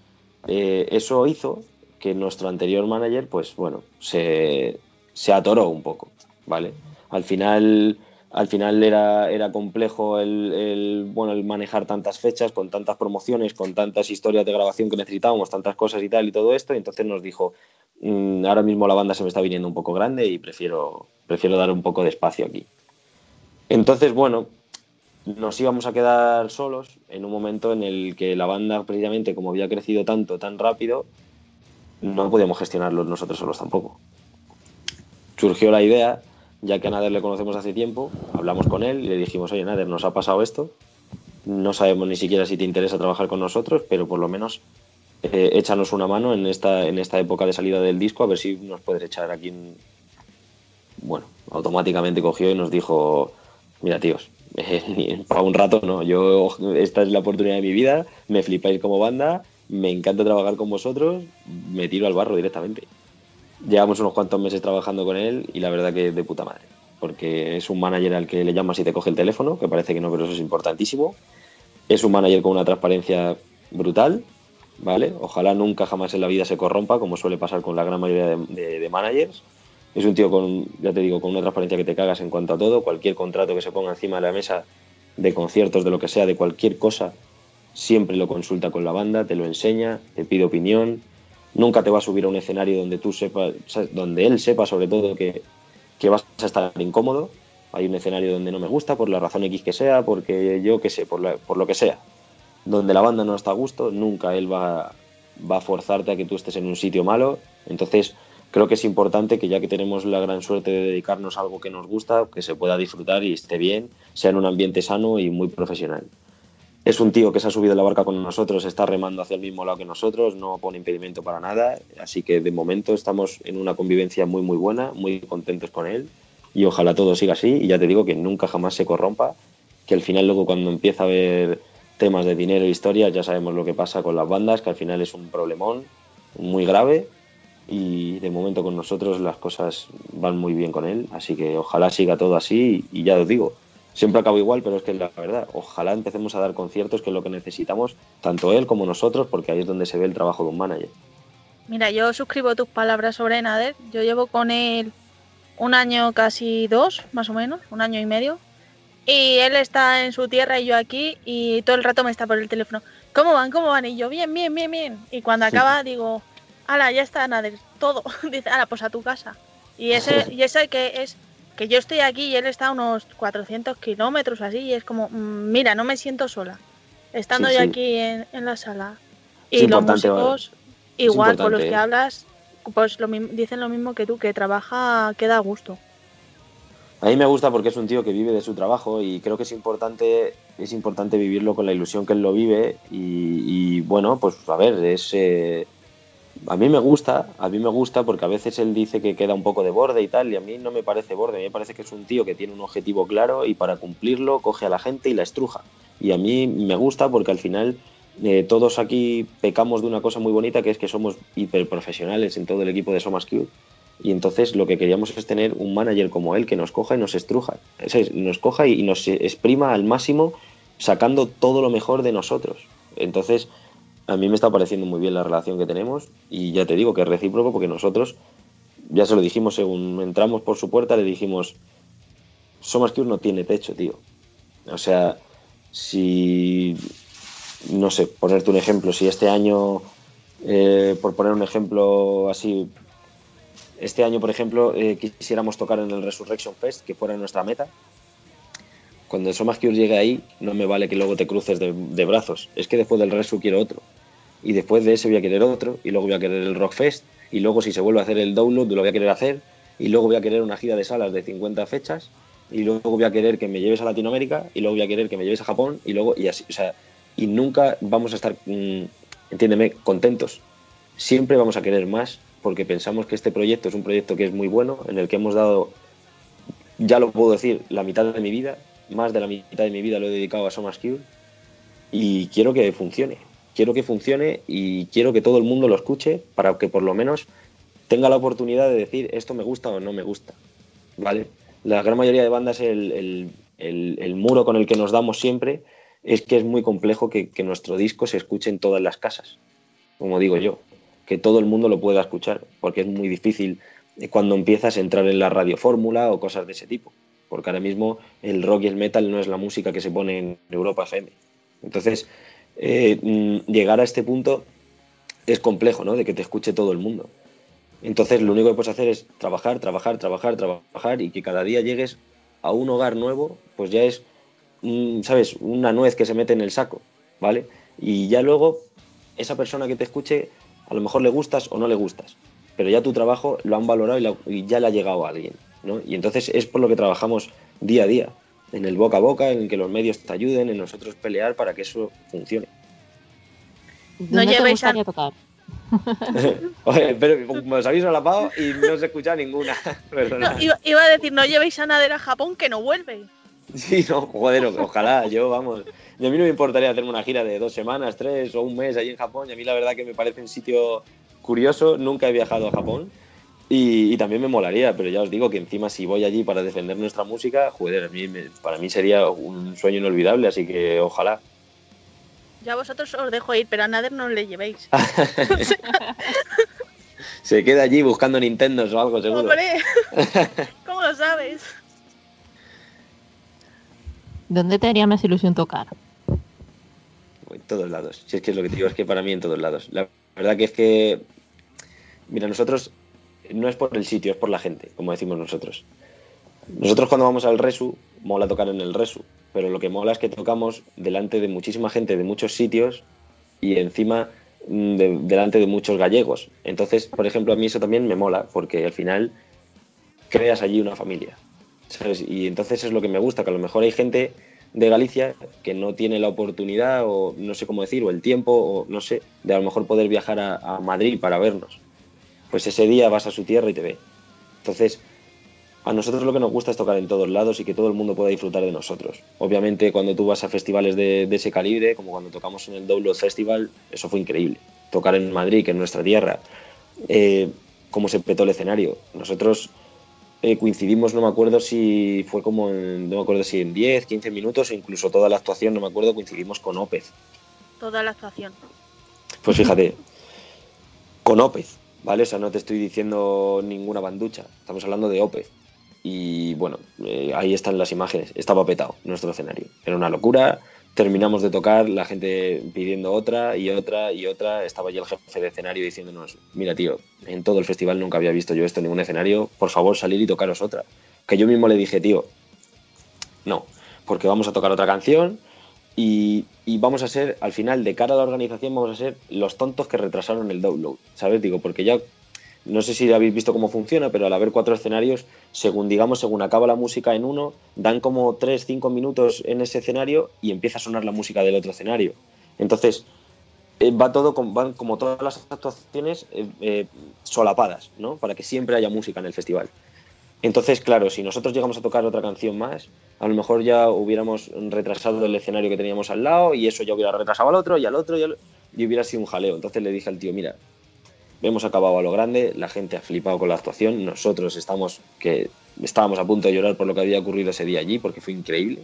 S6: eh, eso hizo que nuestro anterior manager, pues bueno, se, se atoró un poco, ¿vale? Al final, al final era, era complejo el, bueno, el manejar tantas fechas, con tantas promociones, con tantas historias de grabación que necesitábamos, tantas cosas y tal y todo esto, y entonces nos dijo, mmm, ahora mismo la banda se me está viniendo un poco grande y prefiero, prefiero dar un poco de espacio aquí. Entonces, bueno, nos íbamos a quedar solos en un momento en el que la banda, precisamente como había crecido tanto, tan rápido, no podíamos gestionarlo nosotros solos tampoco. Surgió la idea, ya que a Nader le conocemos hace tiempo, hablamos con él y le dijimos, oye, Nader, nos ha pasado esto, No sabemos ni siquiera si te interesa trabajar con nosotros, pero por lo menos eh, échanos una mano en esta, en esta época de salida del disco, a ver si nos puedes echar aquí. En... Bueno, automáticamente cogió y nos dijo, mira tíos, para un rato no, yo esta es la oportunidad de mi vida, me flipáis como banda, me encanta trabajar con vosotros, me tiro al barro directamente. Llevamos unos cuantos meses trabajando con él y la verdad que de puta madre, porque es un manager al que le llamas y te coge el teléfono, que parece que no, pero eso es importantísimo. Es un manager con una transparencia brutal, ¿vale? Ojalá nunca jamás en la vida se corrompa, como suele pasar con la gran mayoría de, managers. Es un tío con, ya te digo, con una transparencia que te cagas en cuanto a todo. Cualquier contrato que se ponga encima de la mesa de conciertos, de lo que sea, de cualquier cosa, siempre lo consulta con la banda, te lo enseña, te pide opinión. Nunca te va a subir a un escenario donde tú sepas, donde él sepa sobre todo que, que vas a estar incómodo. Hay un escenario donde no me gusta, por la razón X que sea, porque yo qué sé, por, por lo que sea donde la banda no está a gusto, nunca él va, va a forzarte a que tú estés en un sitio malo. Entonces, creo que es importante que ya que tenemos la gran suerte de dedicarnos a algo que nos gusta, que se pueda disfrutar y esté bien, sea en un ambiente sano y muy profesional. Es un tío que se ha subido la barca con nosotros, está remando hacia el mismo lado que nosotros, no pone impedimento para nada, así que de momento estamos en una convivencia muy muy buena, muy contentos con él y ojalá todo siga así y ya te digo que nunca jamás se corrompa, que al final luego cuando empieza a ver temas de dinero e historia, ya sabemos lo que pasa con las bandas, que al final es un problemón muy grave y de momento con nosotros las cosas van muy bien con él, así que ojalá siga todo así y ya os digo, siempre acabo igual, pero es que la verdad, ojalá empecemos a dar conciertos, que es lo que necesitamos, tanto él como nosotros, porque ahí es donde se ve el trabajo de un manager.
S1: Mira, yo suscribo tus palabras sobre Nader, yo llevo con él un año casi dos, más o menos, un año y medio, y él está en su tierra y yo aquí y todo el rato me está por el teléfono. ¿Cómo van? ¿Cómo van? Y yo, bien, bien, bien, bien. Y cuando acaba digo, ala, ya está, nada, todo. Dice, ala, pues a tu casa. Y ese, y ese que es que yo estoy aquí y él está a unos 400 kilómetros así y es como, mm, mira, no me siento sola. Estando yo aquí en, la sala. Y los músicos, igual, con los que hablas, pues lo, dicen lo mismo que tú, que trabaja, queda a gusto.
S6: A mí me gusta porque es un tío que vive de su trabajo y creo que es importante, es importante vivirlo con la ilusión que él lo vive y, bueno, pues a ver, es... Eh, a mí me gusta, a mí me gusta porque a veces él dice que queda un poco de borde y tal, y a mí no me parece borde, a mí me parece que es un tío que tiene un objetivo claro y para cumplirlo coge a la gente y la estruja. Y a mí me gusta porque al final eh, todos aquí pecamos de una cosa muy bonita que es que somos hiperprofesionales en todo el equipo de Somas Cube y entonces lo que queríamos es tener un manager como él que nos coja y nos estruja, nos coja y nos exprima al máximo sacando todo lo mejor de nosotros. Entonces, a mí me está pareciendo muy bien la relación que tenemos y ya te digo que es recíproco porque nosotros, ya se lo dijimos según entramos por su puerta, le dijimos, Somos que no tiene techo, tío. O sea, si, no sé, ponerte un ejemplo, si este año, eh, por poner un ejemplo así este año, por ejemplo, eh, quisiéramos tocar en el Resurrection Fest, que fuera nuestra meta. Cuando el Somas Cure llegue ahí, no me vale que luego te cruces de, brazos. Es que después del Resu quiero otro. Y después de ese voy a querer otro. Y luego voy a querer el Rock Fest. Y luego, si se vuelve a hacer el download, lo voy a querer hacer. Y luego voy a querer una gira de salas de 50 fechas. Y luego voy a querer que me lleves a Latinoamérica. Y luego voy a querer que me lleves a Japón. Y luego, y así. O sea, y nunca vamos a estar, mm, entiéndeme, contentos. Siempre vamos a querer más porque pensamos que este proyecto es un proyecto que es muy bueno, en el que hemos dado, ya lo puedo decir, la mitad de mi vida, más de la mitad de mi vida lo he dedicado a Somas y quiero que funcione. Quiero que funcione y quiero que todo el mundo lo escuche para que por lo menos tenga la oportunidad de decir esto me gusta o no me gusta. ¿Vale? La gran mayoría de bandas, el, muro con el que nos damos siempre es que es muy complejo que nuestro disco se escuche en todas las casas, como digo yo que todo el mundo lo pueda escuchar, porque es muy difícil cuando empiezas a entrar en la radiofórmula o cosas de ese tipo, porque ahora mismo el rock y el metal no es la música que se pone en Europa FM. Entonces, eh, mm, llegar a este punto es complejo, ¿no? De que te escuche todo el mundo. Entonces, lo único que puedes hacer es trabajar, trabajar, trabajar, trabajar y que cada día llegues a un hogar nuevo, pues ya es, ¿sabes? Una nuez que se mete en el saco, ¿vale? Y ya luego esa persona que te escuche a lo mejor le gustas o no le gustas, pero ya tu trabajo lo han valorado y, ya le ha llegado a alguien. ¿no? Y entonces es por lo que trabajamos día a día. En el boca a boca, en que los medios te ayuden, en nosotros pelear para que eso funcione.
S4: ¿Dónde te
S1: llevéis a-
S4: gustaría tocar?
S6: Oye, pero como os habéis solapado y no se escucha ninguna.
S1: No, iba, iba a decir, no llevéis a Nader a Japón que no vuelve.
S6: Sí, no, joder, ojalá, yo, vamos. Y a mí no me importaría hacerme una gira de dos semanas, tres o un mes allí en Japón. Y a mí la verdad que me parece un sitio curioso. Nunca he viajado a Japón. Y, y también me molaría, pero ya os digo que encima si voy allí para defender nuestra música, joder, a mí me- para mí sería un sueño inolvidable, así que ojalá.
S1: Ya vosotros os dejo ir, pero a Nader no le llevéis.
S6: Se queda allí buscando Nintendo o algo, seguro.
S1: ¡Hombre! ¿Cómo lo sabes?
S4: ¿Dónde te haría más ilusión tocar?
S6: En todos lados. Si es que es lo que te digo, es que para mí en todos lados. La verdad que es que, mira, nosotros no es por el sitio, es por la gente, como decimos nosotros. Nosotros cuando vamos al Resu, mola tocar en el Resu, pero lo que mola es que tocamos delante de muchísima gente de muchos sitios y encima mm, de- delante de muchos gallegos. Entonces, por ejemplo, a mí eso también me mola, porque al final creas allí una familia. Y entonces es lo que me gusta, que a lo mejor hay gente de Galicia que no tiene la oportunidad o no sé cómo decir, o el tiempo, o no sé, de a lo mejor poder viajar a Madrid para vernos. Pues ese día vas a su tierra y te ve. Entonces, a nosotros lo que nos gusta es tocar en todos lados y que todo el mundo pueda disfrutar de nosotros. Obviamente, cuando tú vas a festivales de, de ese calibre, como cuando tocamos en el Download Festival, eso fue increíble. Tocar en Madrid, que es nuestra tierra, eh, cómo se petó el escenario. Nosotros eh, coincidimos, no me acuerdo si fue como en, no me acuerdo si en 10, 15 minutos, incluso toda la actuación, no me acuerdo, coincidimos con Ópez.
S1: Toda la actuación.
S6: Pues fíjate, con Ópez, ¿vale? O sea, no te estoy diciendo ninguna banducha, estamos hablando de Ópez. Y bueno, eh, ahí están las imágenes, estaba petado nuestro escenario. Era una locura, terminamos de tocar, la gente pidiendo otra y otra y otra. Estaba allí el jefe de escenario diciéndonos, mira tío, en todo el festival nunca había visto yo esto en ningún escenario, por favor salir y tocaros otra. Que yo mismo le dije, tío, no, porque vamos a tocar otra canción y, vamos a ser, al final, de cara a la organización, vamos a ser los tontos que retrasaron el download, ¿sabes? Digo, porque ya, no sé si habéis visto cómo funciona, pero al haber cuatro escenarios, según digamos, según acaba la música en uno, dan como tres, cinco minutos en ese escenario y empieza a sonar la música del otro escenario. Entonces, eh, va todo, van como todas las actuaciones eh, eh, solapadas, ¿no? Para que siempre haya música en el festival. Entonces, claro, si nosotros llegamos a tocar otra canción más, a lo mejor ya hubiéramos retrasado el escenario que teníamos al lado y eso ya hubiera retrasado al otro y al otro y, hubiera sido un jaleo. Entonces le dije al tío, mira, hemos acabado a lo grande, la gente ha flipado con la actuación, nosotros estamos que estábamos a punto de llorar por lo que había ocurrido ese día allí porque fue increíble.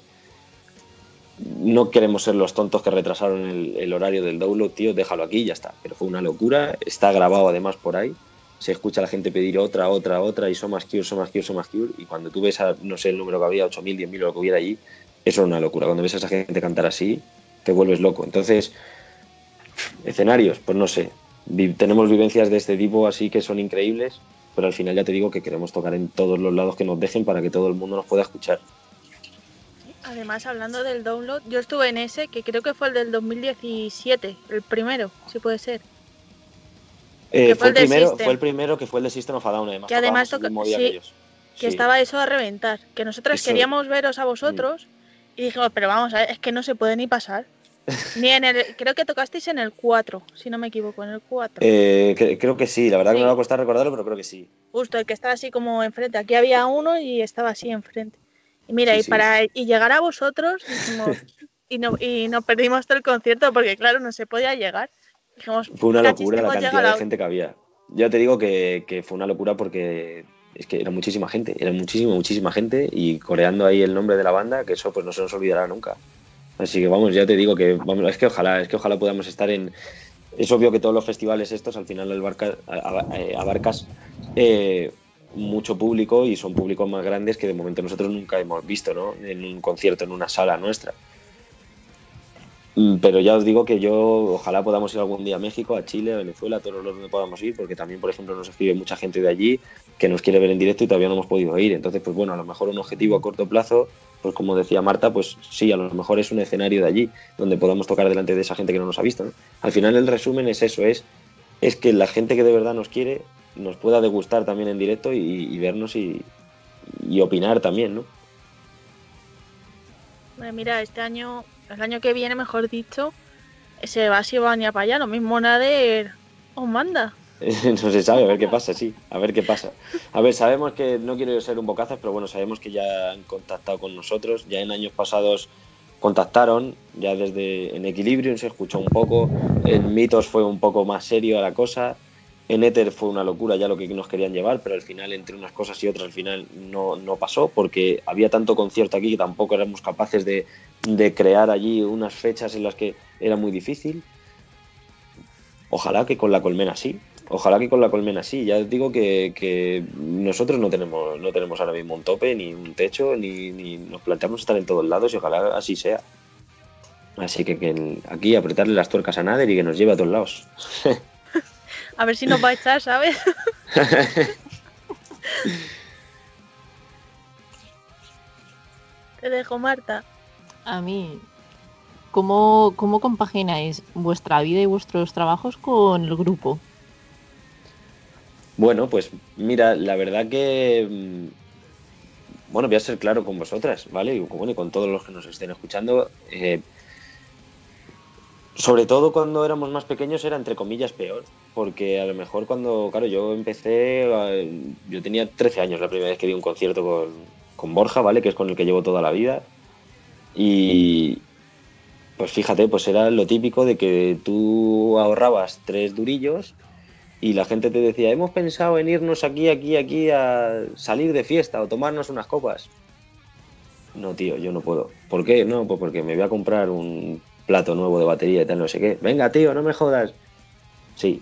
S6: No queremos ser los tontos que retrasaron el, horario del download, tío, déjalo aquí ya está. Pero fue una locura, está grabado además por ahí se escucha a la gente pedir otra, otra, otra, y son más cure, son más cure, son más cure, y cuando tú ves, a, no sé el número que había, 8.000, 10.000 o lo que hubiera allí, eso es una locura. Cuando ves a esa gente cantar así, te vuelves loco. Entonces, escenarios, pues no sé, tenemos vivencias de este tipo así que son increíbles, pero al final ya te digo que queremos tocar en todos los lados que nos dejen para que todo el mundo nos pueda escuchar.
S1: Además, hablando del download, yo estuve en ese, que creo que fue el del 2017, el primero, si puede ser.
S6: Eh,
S1: Que
S6: fue, el primero,
S1: System.
S6: fue el primero que fue el de System of a Down, además.
S1: Que además toca- sí,
S6: que.
S1: Que
S6: Sí.
S1: estaba eso a reventar. Que nosotros
S6: Eso-
S1: queríamos veros a vosotros y dijimos, pero vamos a ver, es que no se puede ni pasar. Ni en el. Creo que tocasteis en el 4, si no me equivoco, en el 4.
S6: Eh, cre- creo que sí, la verdad que
S1: Sí.
S6: me va a costar recordarlo, pero creo que sí.
S1: Justo, el que estaba así como enfrente. Aquí había uno y estaba así enfrente. Y mira,
S6: Sí,
S1: y
S6: sí.
S1: para y llegar a vosotros, dijimos, y, no, y nos perdimos todo el concierto porque, claro, no se podía llegar. Dijimos,
S6: Fue una
S1: "Cachis,
S6: locura la cantidad de
S1: la-
S6: gente que había. Ya te digo que, que fue una locura porque es que era muchísima gente, era muchísima, muchísima gente y coreando ahí el nombre de la banda, que eso pues no se nos olvidará nunca. Así que vamos, ya te digo que vamos, es que ojalá, es que ojalá podamos estar en. Es obvio que todos los festivales estos al final abarca- eh, abarcas eh, mucho público y son públicos más grandes que de momento nosotros nunca hemos visto, ¿no? En un concierto, en una sala nuestra. Mm, Pero ya os digo que yo ojalá podamos ir algún día a México, a Chile, a Venezuela, a todos los donde podamos ir, porque también, por ejemplo, nos escribe mucha gente de allí que nos quiere ver en directo y todavía no hemos podido ir. Entonces, pues bueno, a lo mejor un objetivo a corto plazo, pues como decía Marta, pues sí, a lo mejor es un escenario de allí donde podamos tocar delante de esa gente que no nos ha visto. ¿no? Al final el resumen es eso, es, es que la gente que de verdad nos quiere nos pueda degustar también en directo y, vernos y, y opinar también, ¿no?
S1: Mira, este año, el año que viene, mejor dicho, se va a Sibania para allá, lo mismo Nader os manda.
S6: no se sabe, a ver qué pasa, sí, a ver qué pasa. A ver, sabemos que, no quiero ser un bocazas, pero bueno, sabemos que ya han contactado con nosotros, ya en años pasados contactaron, ya desde en Equilibrium se escuchó un poco, en Mitos fue un poco más serio la cosa, en Ether fue una locura ya lo que nos querían llevar, pero al final entre unas cosas y otras al final no, no pasó porque había tanto concierto aquí que tampoco éramos capaces de, de crear allí unas fechas en las que era muy difícil. Ojalá que con la colmena sí, ojalá que con la colmena sí. Ya os digo que, que, nosotros no tenemos, no tenemos ahora mismo un tope, ni un techo, ni, ni nos planteamos estar en todos lados y ojalá así sea. Así que, que aquí apretarle las tuercas a Nader y que nos lleve a todos lados.
S1: a ver si nos va a echar, ¿sabes? Te dejo, Marta.
S4: A mí, ¿cómo, ¿cómo compagináis vuestra vida y vuestros trabajos con el grupo?
S6: Bueno, pues mira, la verdad que. mm, Bueno, voy a ser claro con vosotras, ¿vale? Y bueno, y con todos los que nos estén escuchando. eh, sobre todo cuando éramos más pequeños era entre comillas peor, porque a lo mejor cuando, claro, yo empecé, eh, yo tenía 13 años la primera vez que di un concierto con, con Borja, ¿vale? Que es con el que llevo toda la vida. Y pues fíjate, pues era lo típico de que tú ahorrabas tres durillos y la gente te decía, hemos pensado en irnos aquí, aquí, aquí a salir de fiesta o tomarnos unas copas. No, tío, yo no puedo. ¿Por qué? No, pues porque me voy a comprar un plato nuevo de batería y tal, no sé qué. Venga, tío, no me jodas. Sí.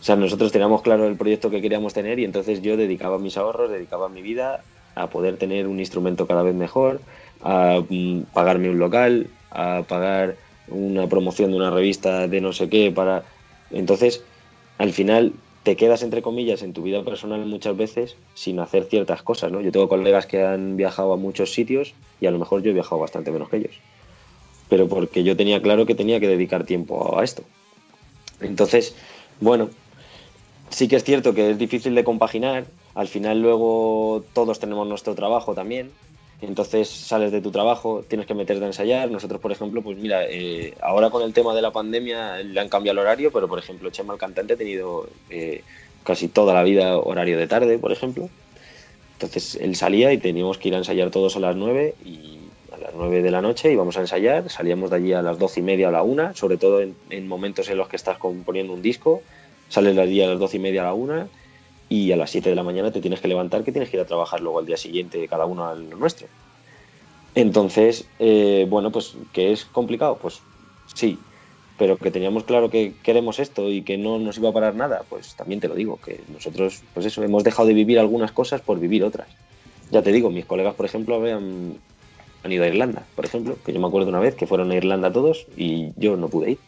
S6: O sea, nosotros teníamos claro el proyecto que queríamos tener y entonces yo dedicaba mis ahorros, dedicaba mi vida a poder tener un instrumento cada vez mejor, a mm, pagarme un local, a pagar una promoción de una revista de no sé qué para... Entonces, al final te quedas entre comillas en tu vida personal muchas veces sin hacer ciertas cosas, ¿no? Yo tengo colegas que han viajado a muchos sitios y a lo mejor yo he viajado bastante menos que ellos. Pero porque yo tenía claro que tenía que dedicar tiempo a esto. Entonces, bueno, sí que es cierto que es difícil de compaginar. Al final luego todos tenemos nuestro trabajo también. Entonces sales de tu trabajo, tienes que meterte a ensayar. Nosotros, por ejemplo, pues mira, eh, ahora con el tema de la pandemia le han cambiado el horario, pero por ejemplo, Chema el cantante ha tenido eh, casi toda la vida horario de tarde, por ejemplo. Entonces él salía y teníamos que ir a ensayar todos a las 9 y a las 9 de la noche íbamos a ensayar. Salíamos de allí a las 12 y media o la 1, sobre todo en, en momentos en los que estás componiendo un disco. Sales de allí a las 12 y media a la 1 y a las 7 de la mañana te tienes que levantar que tienes que ir a trabajar luego al día siguiente cada uno a lo nuestro. Entonces, eh, bueno, pues que es complicado, pues sí, pero que teníamos claro que queremos esto y que no nos iba a parar nada, pues también te lo digo, que nosotros, pues eso, hemos dejado de vivir algunas cosas por vivir otras. Ya te digo, mis colegas, por ejemplo, habían, han ido a Irlanda, por ejemplo, que yo me acuerdo una vez que fueron a Irlanda todos y yo no pude ir,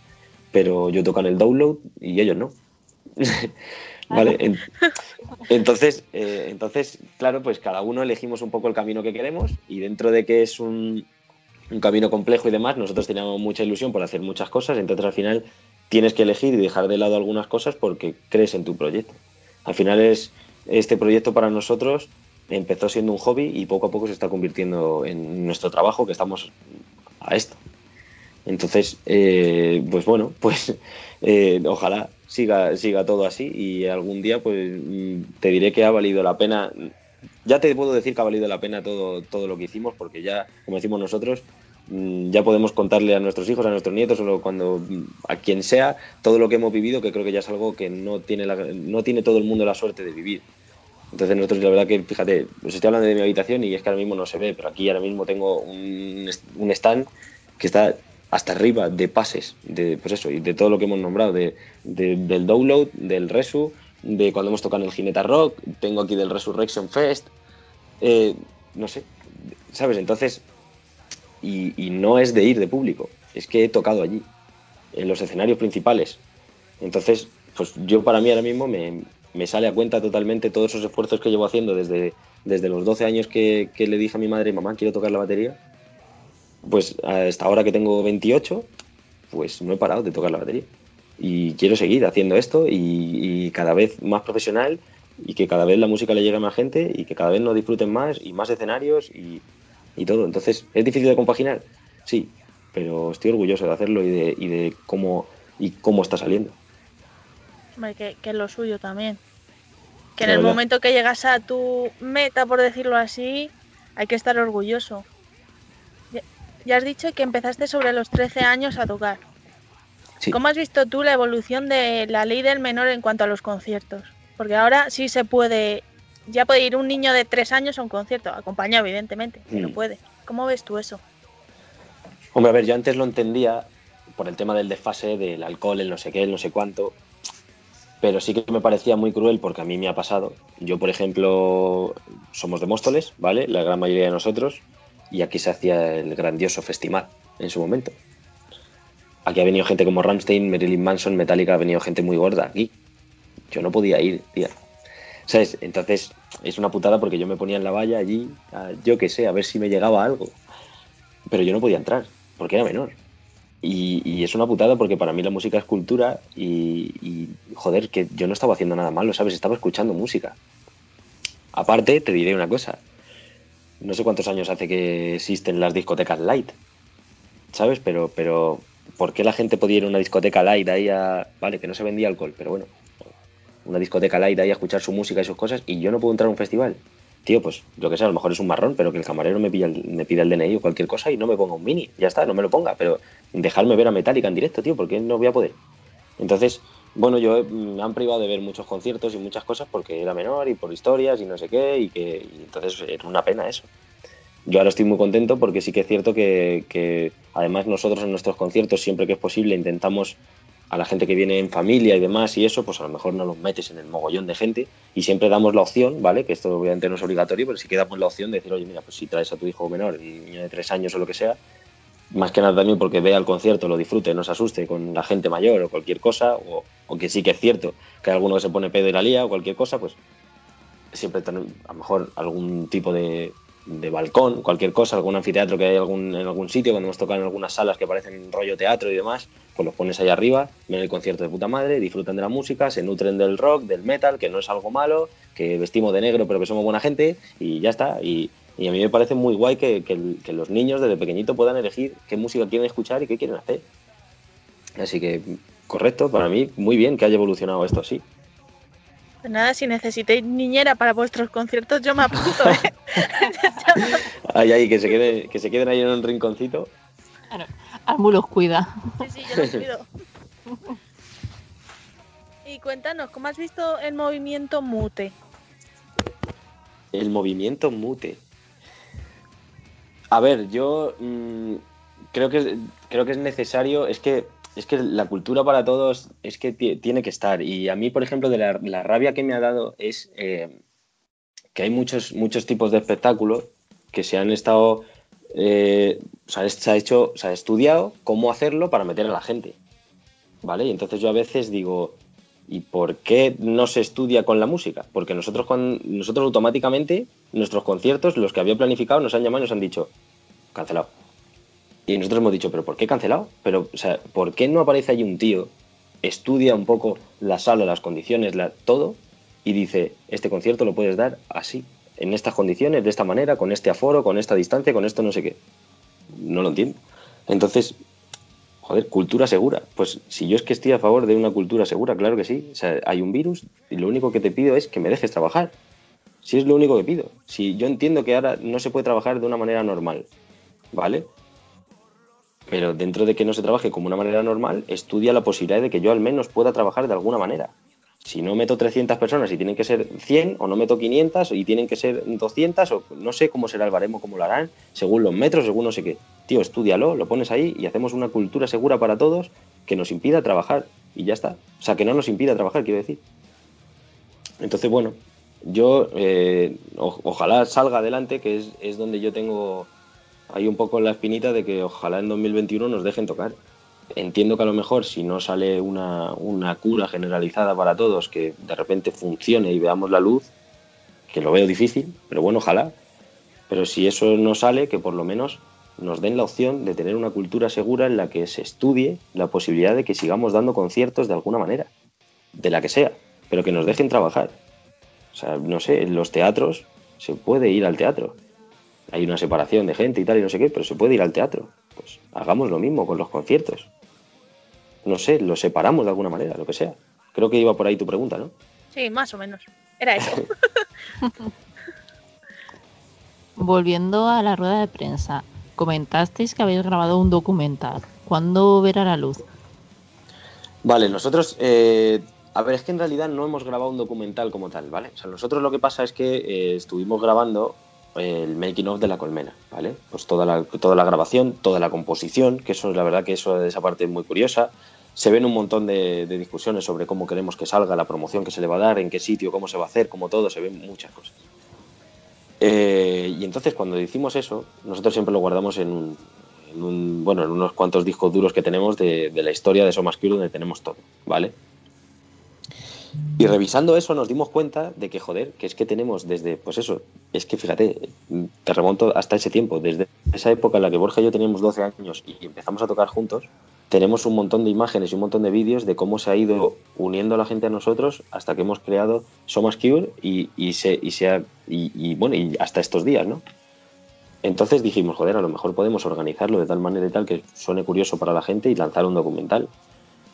S6: pero yo tocan el download y ellos no. Vale, en- entonces, eh, entonces, claro, pues cada uno elegimos un poco el camino que queremos y dentro de que es un, un camino complejo y demás, nosotros teníamos mucha ilusión por hacer muchas cosas, entonces al final tienes que elegir y dejar de lado algunas cosas porque crees en tu proyecto. Al final es este proyecto para nosotros empezó siendo un hobby y poco a poco se está convirtiendo en nuestro trabajo que estamos a esto. Entonces, eh, pues bueno, pues eh, ojalá siga, siga todo así y algún día pues te diré que ha valido la pena. Ya te puedo decir que ha valido la pena todo, todo lo que hicimos porque ya, como decimos nosotros, mm, ya podemos contarle a nuestros hijos, a nuestros nietos o cuando a quien sea todo lo que hemos vivido, que creo que ya es algo que no tiene, la- no tiene todo el mundo la suerte de vivir. Entonces nosotros la verdad que, fíjate, os estoy hablando de mi habitación y es que ahora mismo no se ve, pero aquí ahora mismo tengo un, un stand que está hasta arriba de pases, de pues eso, y de todo lo que hemos nombrado, de, de- del download, del Resu, de cuando hemos tocado en el Jineta Rock, tengo aquí del Resurrection Fest, eh, no sé, ¿sabes? Entonces, y, y no es de ir de público, es que he tocado allí, en los escenarios principales. Entonces, pues yo para mí ahora mismo me, me sale a cuenta totalmente todos esos esfuerzos que llevo haciendo desde, desde los 12 años que, le dije a mi madre, mamá, quiero tocar la batería. Pues hasta ahora que tengo 28, pues no he parado de tocar la batería. Y quiero seguir haciendo esto y, y cada vez más profesional y que cada vez la música le llegue a más gente y que cada vez nos disfruten más y más escenarios y, y todo. Entonces, ¿es difícil de compaginar? Sí, pero estoy orgulloso de hacerlo y de, y de cómo, y cómo está saliendo.
S1: Hombre, que, que es lo suyo también. Que en el momento que llegas a tu meta, por decirlo así, hay que estar orgulloso. Ya, has dicho que empezaste sobre los 13 años a tocar.
S6: Sí.
S1: ¿Cómo has visto tú la evolución de la ley del menor en cuanto a los conciertos? Porque ahora sí se puede, ya puede ir un niño de 3 años a un concierto, acompañado evidentemente, pero
S6: Mm.
S1: puede. ¿Cómo ves tú eso?
S6: Hombre, a ver, yo antes lo entendía por el tema del desfase, del alcohol, el no sé qué, el no sé cuánto, pero sí que me parecía muy cruel porque a mí me ha pasado. Yo, por ejemplo, somos de Móstoles, ¿vale? La gran mayoría de nosotros, y aquí se hacía el grandioso festival en su momento. Aquí ha venido gente como Ramstein, Marilyn Manson, Metallica, ha venido gente muy gorda aquí. Yo no podía ir, tía. ¿Sabes? Entonces es una putada porque yo me ponía en la valla allí, yo qué sé, a ver si me llegaba algo. Pero yo no podía entrar, porque era menor. Y, y es una putada porque para mí la música es cultura y, y, joder, que yo no estaba haciendo nada malo, ¿sabes? Estaba escuchando música. Aparte, te diré una cosa. No sé cuántos años hace que existen las discotecas light, ¿sabes? Pero, pero, ¿por qué la gente podía ir a una discoteca light ahí a... Vale, que no se vendía alcohol, pero bueno. Una discoteca light ahí a escuchar su música y sus cosas y yo no puedo entrar a un festival. Tío, pues lo que sea, a lo mejor es un marrón, pero que el camarero me, pilla el- me pida el DNI o cualquier cosa y no me ponga un mini. Ya está, no me lo ponga, pero dejarme ver a Metallica en directo, tío, porque no voy a poder. Entonces, bueno, yo eh, me han privado de ver muchos conciertos y muchas cosas porque era menor y por historias y no sé qué, y que y entonces era una pena eso. Yo ahora estoy muy contento porque sí que es cierto que, que además nosotros en nuestros conciertos, siempre que es posible, intentamos a la gente que viene en familia y demás y eso, pues a lo mejor no los metes en el mogollón de gente y siempre damos la opción, ¿vale? Que esto obviamente no es obligatorio, pero sí que damos la opción de decir, oye, mira, pues si traes a tu hijo menor niño de tres años o lo que sea, más que nada también porque vea el concierto, lo disfrute, no se asuste con la gente mayor o cualquier cosa, o, o que sí que es cierto que hay alguno que se pone pedo y la lía o cualquier cosa, pues siempre a lo mejor algún tipo de, de balcón, cualquier cosa, algún anfiteatro que hay algún, en algún sitio, cuando hemos tocado en algunas salas que parecen rollo teatro y demás, pues los pones ahí arriba, ven el concierto de puta madre, disfrutan de la música, se nutren del rock, del metal, que no es algo malo, que vestimos de negro pero que somos buena gente y ya está. Y a mí me parece muy guay que, que los niños desde pequeñito puedan elegir qué música quieren escuchar y qué quieren hacer. Así que, correcto, para mí, muy bien que haya evolucionado esto así.
S1: Pues nada, si necesitáis niñera para vuestros conciertos, yo me apunto, ¿eh?
S6: Ahí, ahí, que se, quede, que se queden ahí en un rinconcito.
S4: Claro, Almu los cuida.
S1: Sí, sí, yo los cuido. Y cuéntanos, ¿cómo has visto el movimiento mute?
S6: El movimiento mute. A ver, yo mm, creo que creo que es necesario, es que es que la cultura para todos es que ti- tiene que estar. Y a mí, por ejemplo, de la, la rabia que me ha dado es eh, que hay muchos, muchos tipos de espectáculos que se han estado, eh, o sea, se ha hecho, se ha estudiado cómo hacerlo para meter a la gente. ¿Vale? Y entonces yo a veces digo, ¿y por qué no se estudia con la música? Porque nosotros, cuan- nosotros automáticamente, nuestros conciertos, los que había planificado, nos han llamado y nos han dicho, cancelado. Y nosotros hemos dicho, ¿pero por qué cancelado? Pero, o sea, ¿por qué no aparece allí un tío, estudia un poco la sala, las condiciones, todo, y dice, este concierto lo puedes dar así, en estas condiciones, de esta manera, con este aforo, con esta distancia, con esto no sé qué? No lo entiendo. Entonces, Joder, cultura segura. Pues si yo es que estoy a favor de una cultura segura, claro que sí. O sea, hay un virus y lo único que te pido es que me dejes trabajar. Si es lo único que pido. Si yo entiendo que ahora no se puede trabajar de una manera normal, ¿vale? Pero dentro de que no se trabaje como una manera normal, estudia la posibilidad de que yo al menos pueda trabajar de alguna manera. Si no meto 300 personas y tienen que ser 100, o no meto 500 y tienen que ser 200, o no sé cómo será el baremo, cómo lo harán, según los metros, según no sé qué. Tío, estúdialo, lo pones ahí y hacemos una cultura segura para todos que nos impida trabajar. Y ya está. O sea, que no nos impida trabajar, quiero decir. Entonces, bueno, yo eh, ojalá salga adelante, que es, es donde yo tengo ahí un poco la espinita de que ojalá en 2021 nos dejen tocar. Entiendo que a lo mejor si no sale una, una cura generalizada para todos, que de repente funcione y veamos la luz, que lo veo difícil, pero bueno, ojalá. Pero si eso no sale, que por lo menos nos den la opción de tener una cultura segura en la que se estudie la posibilidad de que sigamos dando conciertos de alguna manera, de la que sea, pero que nos dejen trabajar. O sea, no sé, en los teatros se puede ir al teatro, hay una separación de gente y tal y no sé qué, pero se puede ir al teatro. Pues hagamos lo mismo con los conciertos. No sé, los separamos de alguna manera, lo que sea. Creo que iba por ahí tu pregunta, ¿no?
S1: Sí, más o menos. Era eso.
S4: Volviendo a la rueda de prensa, comentasteis que habéis grabado un documental. ¿Cuándo verá la luz?
S6: Vale, nosotros, eh, a ver, es que en realidad no hemos grabado un documental como tal, ¿vale? O sea, nosotros lo que pasa es que eh, estuvimos grabando el making of de la colmena, ¿vale? Pues toda la, toda la grabación, toda la composición, que eso es la verdad que eso esa parte es muy curiosa. Se ven un montón de, discusiones sobre cómo queremos que salga, la promoción que se le va a dar, en qué sitio, cómo se va a hacer, cómo todo, se ven muchas cosas. Eh, y entonces cuando decimos eso, nosotros siempre lo guardamos en un, en bueno, en unos cuantos discos duros que tenemos de, de la historia de Somas donde tenemos todo, ¿vale? Y revisando eso nos dimos cuenta de que, joder, que es que tenemos desde, pues eso, es que fíjate, te remonto hasta ese tiempo, desde esa época en la que Borja y yo teníamos 12 años y empezamos a tocar juntos, tenemos un montón de imágenes y un montón de vídeos de cómo se ha ido uniendo la gente a nosotros hasta que hemos creado Somas Cure y, y, se, y, se ha- y, y, bueno, y hasta estos días, ¿no? Entonces dijimos, joder, a lo mejor podemos organizarlo de tal manera y tal que suene curioso para la gente y lanzar un documental.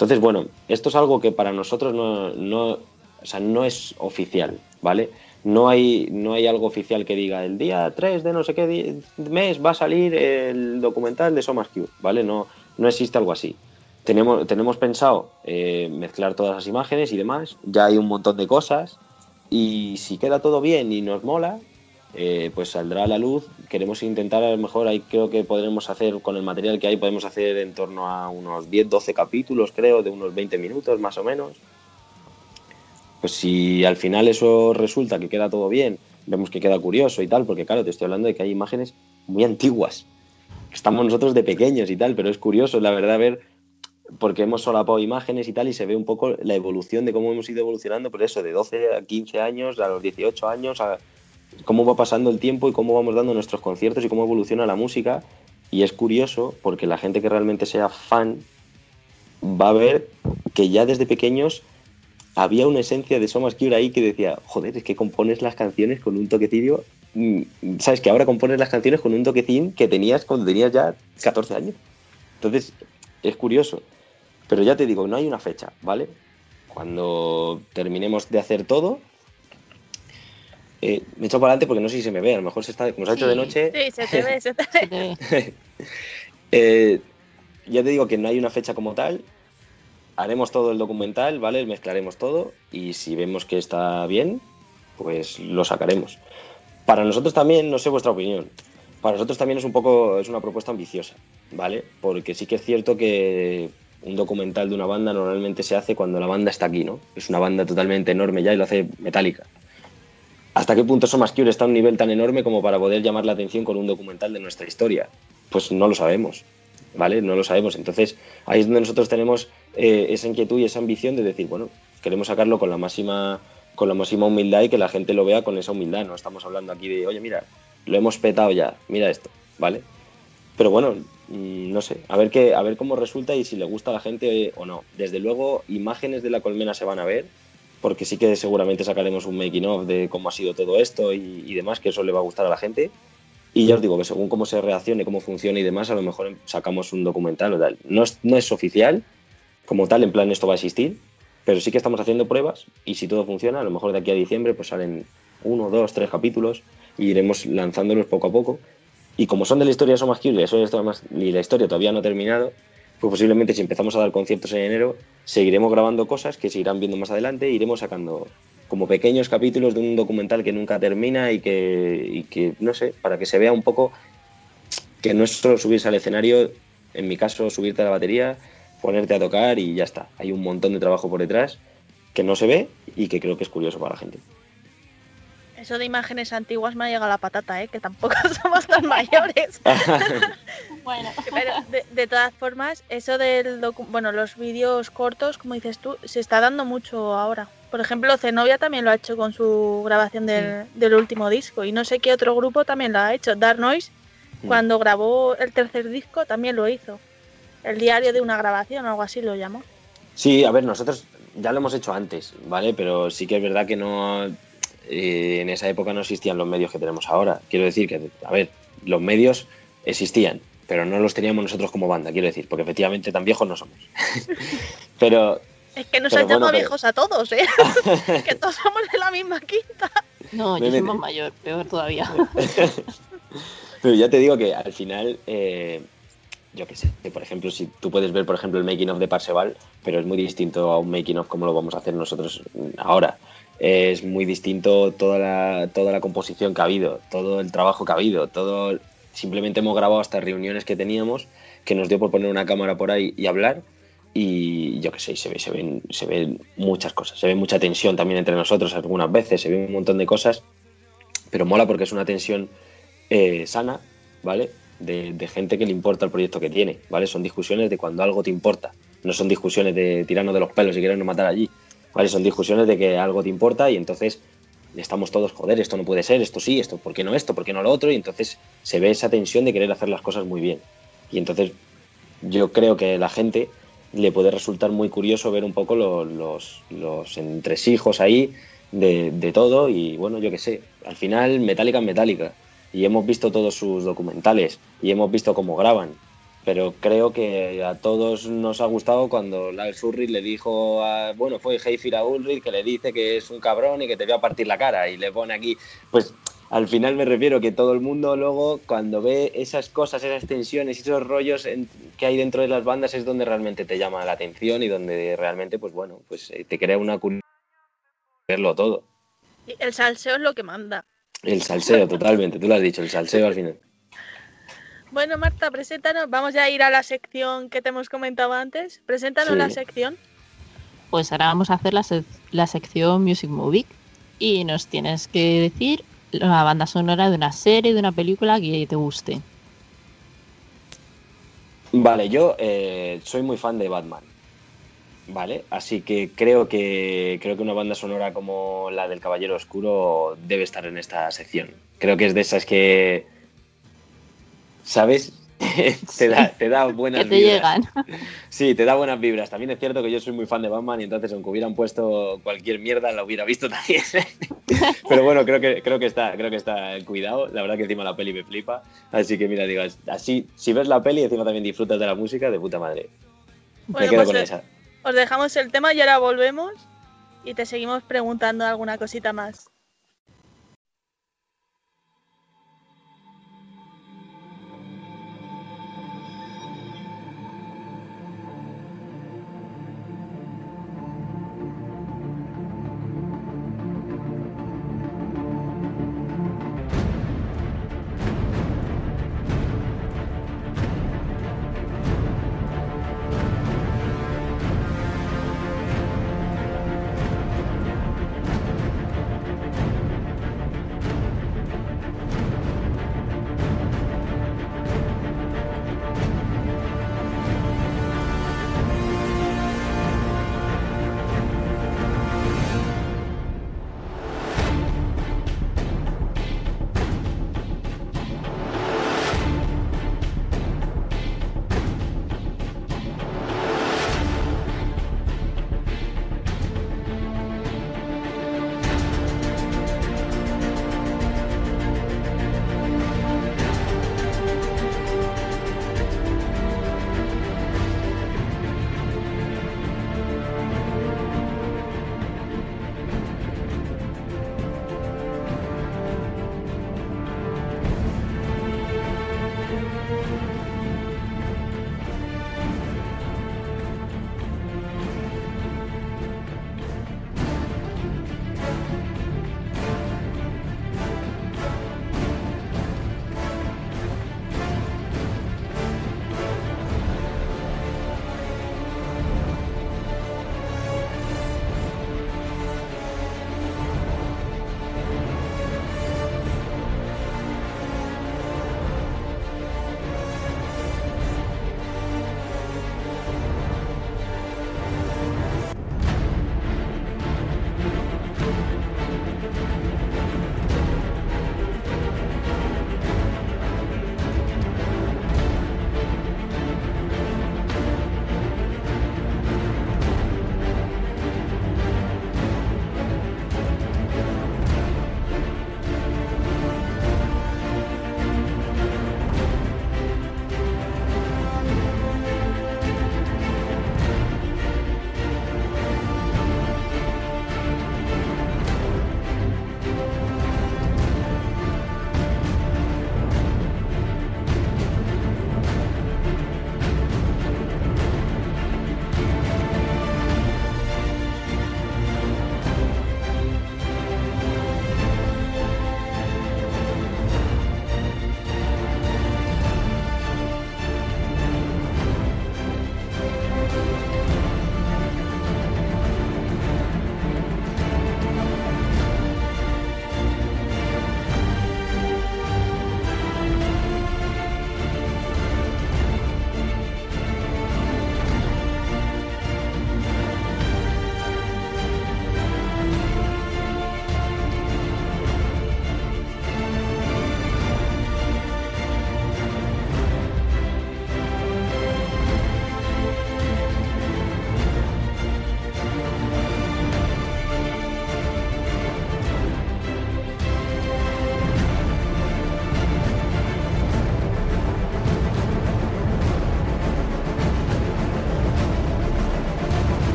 S6: Entonces, bueno, esto es algo que para nosotros no, no, es oficial, ¿vale? No hay, no hay algo oficial que diga el día 3 de no sé qué mes va a salir el documental de Somas Cure, ¿vale? No, no existe algo así. Tenemos, tenemos pensado eh, mezclar todas las imágenes y demás, ya hay un montón de cosas y si queda todo bien y nos mola, eh, pues saldrá a la luz. Queremos intentar, a lo mejor ahí creo que podremos hacer, con el material que hay, podemos hacer en torno a unos 10, 12 capítulos, creo, de unos 20 minutos más o menos. Pues si al final eso resulta que queda todo bien, vemos que queda curioso y tal, porque claro, te estoy hablando de que hay imágenes muy antiguas. Estamos nosotros de pequeños y tal, pero es curioso, la verdad, ver, porque hemos solapado imágenes y tal, y se ve un poco la evolución de cómo hemos ido evolucionando, por eso, de 12 a 15 años, a los 18 años, a, cómo va pasando el tiempo y cómo vamos dando nuestros conciertos y cómo evoluciona la música. Y es curioso porque la gente que realmente sea fan va a ver que ya desde pequeños había una esencia de Somas Cure ahí que decía, joder, es que compones las canciones con un toquecillo, mm, sabes que ahora compones las canciones con un toquecín que tenías cuando tenías ya 14 años. Entonces, es curioso. Pero ya te digo, no hay una fecha, ¿vale? Cuando terminemos de hacer todo, eh, me echo para adelante porque no sé si se me ve, a lo mejor se está, como se ha hecho de noche,
S1: Sí, se te ve, se te
S4: Se
S1: ve.
S4: te ve.
S6: eh, ya te digo que no hay una fecha como tal. Haremos todo el documental, ¿vale? Mezclaremos todo y si vemos que está bien, pues lo sacaremos. Para nosotros también, no sé vuestra opinión, para nosotros también es un poco, es una propuesta ambiciosa, ¿vale? Porque sí que es cierto que un documental de una banda normalmente se hace cuando la banda está aquí, ¿no? Es una banda totalmente enorme ya y lo hace metálica. ¿Hasta qué punto Somas Cure está a un nivel tan enorme como para poder llamar la atención con un documental de nuestra historia? Pues no lo sabemos, ¿vale? No lo sabemos. Entonces, ahí es donde nosotros tenemos eh, esa inquietud y esa ambición de decir, bueno, queremos sacarlo con la máxima con la máxima humildad y que la gente lo vea con esa humildad. No estamos hablando aquí de, oye, mira, lo hemos petado ya, mira esto, ¿vale? Pero bueno, mm, no sé, a ver qué, a ver cómo resulta y si le gusta a la gente o no. Desde luego, imágenes de la colmena se van a ver, porque sí que seguramente sacaremos un making of de cómo ha sido todo esto y, y demás, que eso le va a gustar a la gente. Y ya os digo que según cómo se reaccione, cómo funcione y demás, a lo mejor sacamos un documental o tal. No es, no es oficial, como tal, en plan esto va a existir, pero sí que estamos haciendo pruebas y si todo funciona, a lo mejor de aquí a diciembre pues salen uno, dos, tres capítulos y iremos lanzándolos poco a poco. Y como son de la historia de de Somas- y la historia todavía no ha terminado, pues posiblemente si empezamos a dar conciertos en enero, seguiremos grabando cosas que se irán viendo más adelante iremos sacando como pequeños capítulos de un documental que nunca termina y que, y que, no sé, para que se vea un poco que no es solo subirse al escenario, en mi caso subirte a la batería, ponerte a tocar y ya está. Hay un montón de trabajo por detrás que no se ve y que creo que es curioso para la gente.
S1: Eso de imágenes antiguas me ha llegado la patata, ¿eh? Que tampoco somos tan mayores.
S4: Bueno,
S1: Pero de, de todas formas, eso del docu- bueno, los vídeos cortos, como dices tú, se está dando mucho ahora. Por ejemplo, Zenobia también lo ha hecho con su grabación del, del último disco. Y no sé qué otro grupo también lo ha hecho. Dark Noise, cuando grabó el tercer disco, también lo hizo. El diario de una grabación, algo así lo llamó.
S6: Sí, a ver, nosotros ya lo hemos hecho antes, ¿vale? Pero sí que es verdad que no. Eh, en esa época no existían los medios que tenemos ahora. Quiero decir que, a ver, los medios existían, pero no los teníamos nosotros como banda, quiero decir, porque efectivamente tan viejos no somos. pero...
S1: Es que nos han llamado
S6: bueno, pero-
S1: viejos a todos, ¿eh? que todos somos de la misma quinta.
S4: No, yo soy más mayor, peor todavía.
S6: Pero ya te digo que al final, eh, yo qué sé, que por ejemplo, si tú puedes ver, por ejemplo, el making of de Parseval, pero es muy distinto a un making of como lo vamos a hacer nosotros ahora. Es muy distinto toda la, toda la composición que ha habido, todo el trabajo que ha habido, todo. Simplemente hemos grabado hasta reuniones que teníamos, que nos dio por poner una cámara por ahí y hablar. Y yo qué sé, se, ve, se, ven, se ven muchas cosas, se ve mucha tensión también entre nosotros algunas veces, se ve un montón de cosas, pero mola porque es una tensión eh, sana, ¿vale? De, gente que le importa el proyecto que tiene, ¿vale? Son discusiones de cuando algo te importa, no son discusiones de tirarnos de los pelos y querernos matar allí, ¿vale? Son discusiones de que algo te importa y entonces estamos todos, joder, esto no puede ser, esto sí, esto, ¿por qué no esto? ¿Por qué no lo otro? Y entonces se ve esa tensión de querer hacer las cosas muy bien. Y entonces yo creo que la gente le puede resultar muy curioso ver un poco lo- los, los entresijos ahí de, de todo y bueno, yo qué sé, al final Metallica es Metallica y hemos visto todos sus documentales y hemos visto cómo graban, pero creo que a todos nos ha gustado cuando Lars Ulrich le dijo, a, bueno, fue Heifir a Ulrich que le dice que es un cabrón y que te voy a partir la cara y le pone aquí, pues al final me refiero que todo el mundo luego cuando ve esas cosas, esas tensiones y esos rollos en- que hay dentro de las bandas es donde realmente te llama la atención y donde realmente, pues bueno, pues eh, te crea una curiosidad verlo todo.
S1: El salseo es lo que manda.
S6: El salseo, totalmente, tú lo has dicho, el salseo al final.
S1: Bueno, Marta, preséntanos. Vamos ya a ir a la sección que te hemos comentado antes. Preséntanos
S6: Sí.
S1: la sección.
S4: Pues ahora vamos a hacer la, sec- la sección Music Movie y nos tienes que decir la banda sonora de una serie, de una película que te guste.
S6: Vale, yo eh, soy muy fan de Batman. Vale, así que creo que creo que una banda sonora como la del Caballero Oscuro debe estar en esta sección. Creo que es de esas que ¿sabes? te, da, te da buenas
S4: Que te
S6: vibras.
S4: llegan.
S6: Sí, te da buenas vibras. También es cierto que yo soy muy fan de Batman y entonces aunque hubieran puesto cualquier mierda la hubiera visto también. Pero bueno, creo que creo que está, creo que está cuidado. La verdad que encima la peli me flipa. Así que mira, digo, así si ves la peli encima también disfrutas de la música, de puta madre.
S1: Bueno,
S6: me quedo
S1: pues,
S6: con
S1: eh,
S6: esa.
S1: Os dejamos el tema y ahora volvemos y te seguimos preguntando alguna cosita más.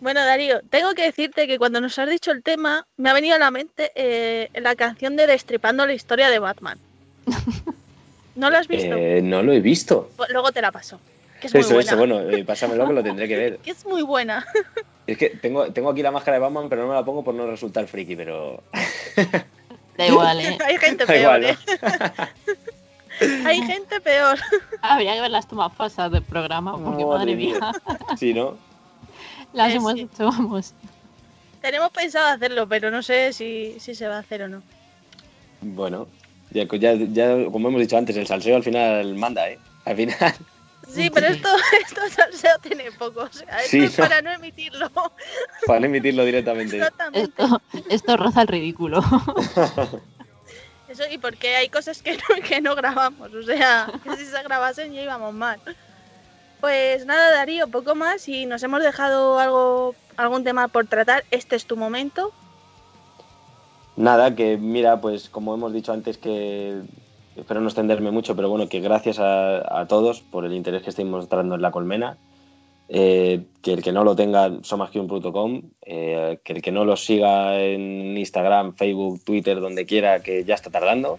S1: Bueno, Darío, tengo que decirte que cuando nos has dicho el tema, me ha venido a la mente eh, la canción de Destripando la historia de Batman. ¿No lo has visto?
S6: Eh, no lo he visto.
S1: Pues Luego te la paso. Que es muy
S6: Eso,
S1: buena.
S6: eso, bueno, eh, pásamelo que lo tendré que ver.
S1: Que es muy buena.
S6: Es que tengo, tengo aquí la máscara de Batman, pero no me la pongo por no resultar friki, pero.
S4: Da igual, ¿eh?
S1: Hay gente
S6: Da
S1: peor,
S6: igual,
S1: ¿eh? Hay gente peor.
S4: Habría que ver las tomas pasadas del programa, porque
S6: Madre
S4: madre mía,
S6: Sí, ¿no?
S4: Las
S1: Eh,
S4: hemos
S1: sí.
S4: hecho, vamos.
S1: Tenemos pensado hacerlo, pero no sé si, si se va a hacer o no.
S6: Bueno, ya, ya, ya, como hemos dicho antes, el salseo al final manda, ¿eh? Al final.
S1: Sí, pero esto, esto salseo tiene poco. O sea, esto
S6: Sí,
S1: es
S6: ¿no?
S1: para no emitirlo.
S6: Para no emitirlo directamente.
S1: Exactamente.
S4: Esto, esto roza el ridículo.
S1: Eso, y porque hay cosas que no, que no grabamos. O sea, que si se grabasen ya íbamos mal. Pues nada, Darío, poco más. Y nos hemos dejado algo, algún tema por tratar. Este es tu momento.
S6: Nada, que mira, pues como hemos dicho antes que espero no extenderme mucho, pero bueno, que gracias a, todos por el interés que estáis mostrando en la colmena. eh, que el que no lo tenga, somasquiun.com, eh, que el que no lo siga en Instagram, Facebook, Twitter, donde quiera, que ya está tardando,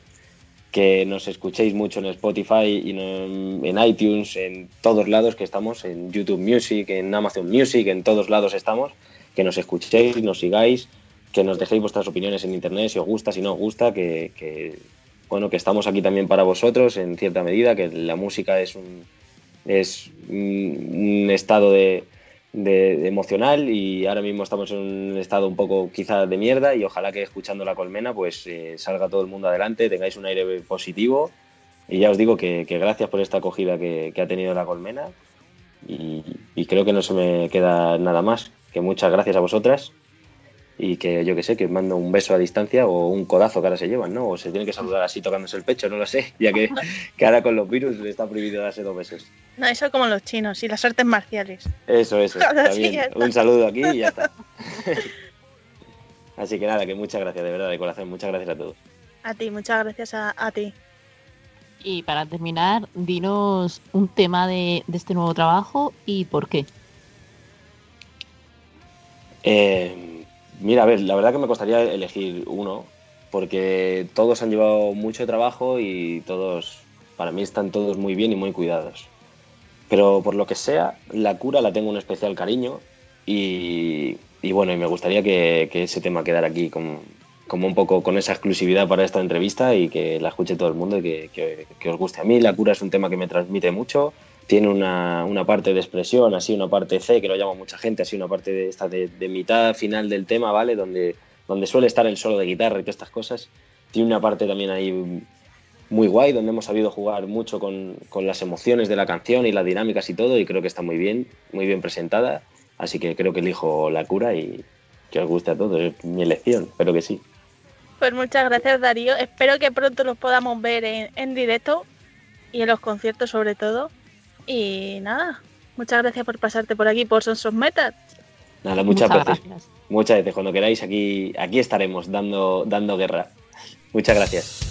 S6: que nos escuchéis mucho en Spotify y en, iTunes, en todos lados que estamos, en YouTube Music, en Amazon Music, en todos lados estamos, que nos escuchéis, nos sigáis, que nos dejéis vuestras opiniones en internet, si os gusta, si no os gusta, que, que, bueno, que estamos aquí también para vosotros en cierta medida, que la música es un, es un estado de, de- emocional y ahora mismo estamos en un estado un poco quizá de mierda y ojalá que escuchando la colmena pues eh, salga todo el mundo adelante, tengáis un aire positivo. Y ya os digo que, gracias por esta acogida que, ha tenido la colmena y creo que no se me queda nada más, que muchas gracias a vosotras y que yo que sé, que os mando un beso a distancia o un codazo que ahora se llevan, ¿no? O se tiene que saludar así tocándose el pecho, no lo sé, ya que, que ahora con los virus está prohibido darse dos besos.
S1: No, eso como los chinos y las artes marciales.
S6: Eso, eso,
S1: sí.
S6: Un saludo aquí y ya está. Así que nada, que muchas gracias, de verdad, de corazón, muchas gracias a todos.
S1: A ti, muchas gracias a, a ti.
S4: Y para terminar, dinos un tema de, de este nuevo trabajo y por qué.
S6: Eh, mira, a ver, la verdad que me costaría elegir uno, porque todos han llevado mucho trabajo y todos, para mí, están todos muy bien y muy cuidados. Pero por lo que sea, la cura la tengo un especial cariño y, y bueno, y me gustaría que, que ese tema quedara aquí como, como un poco con esa exclusividad para esta entrevista y que la escuche todo el mundo y que, que- que os guste. A mí la cura es un tema que me transmite mucho, tiene una, una parte de expresión, así una parte C, que lo llama mucha gente, así una parte de esta de, de mitad final del tema, ¿vale? Donde, donde suele estar el solo de guitarra y todas estas cosas. Tiene una parte también ahí muy guay, donde hemos sabido jugar mucho con, con las emociones de la canción y las dinámicas y todo, y creo que está muy bien, muy bien presentada. Así que creo que elijo la cura y que os guste a todos. Es mi elección, espero que sí.
S1: Pues muchas gracias, Darío. Espero que pronto los podamos ver en, en directo y en los conciertos sobre todo. Y nada, muchas gracias por pasarte por aquí por Sons of Metal.
S6: Nada, muchas, gracias.
S4: gracias.
S6: Muchas veces, cuando queráis, aquí, aquí estaremos dando, dando guerra. Muchas gracias.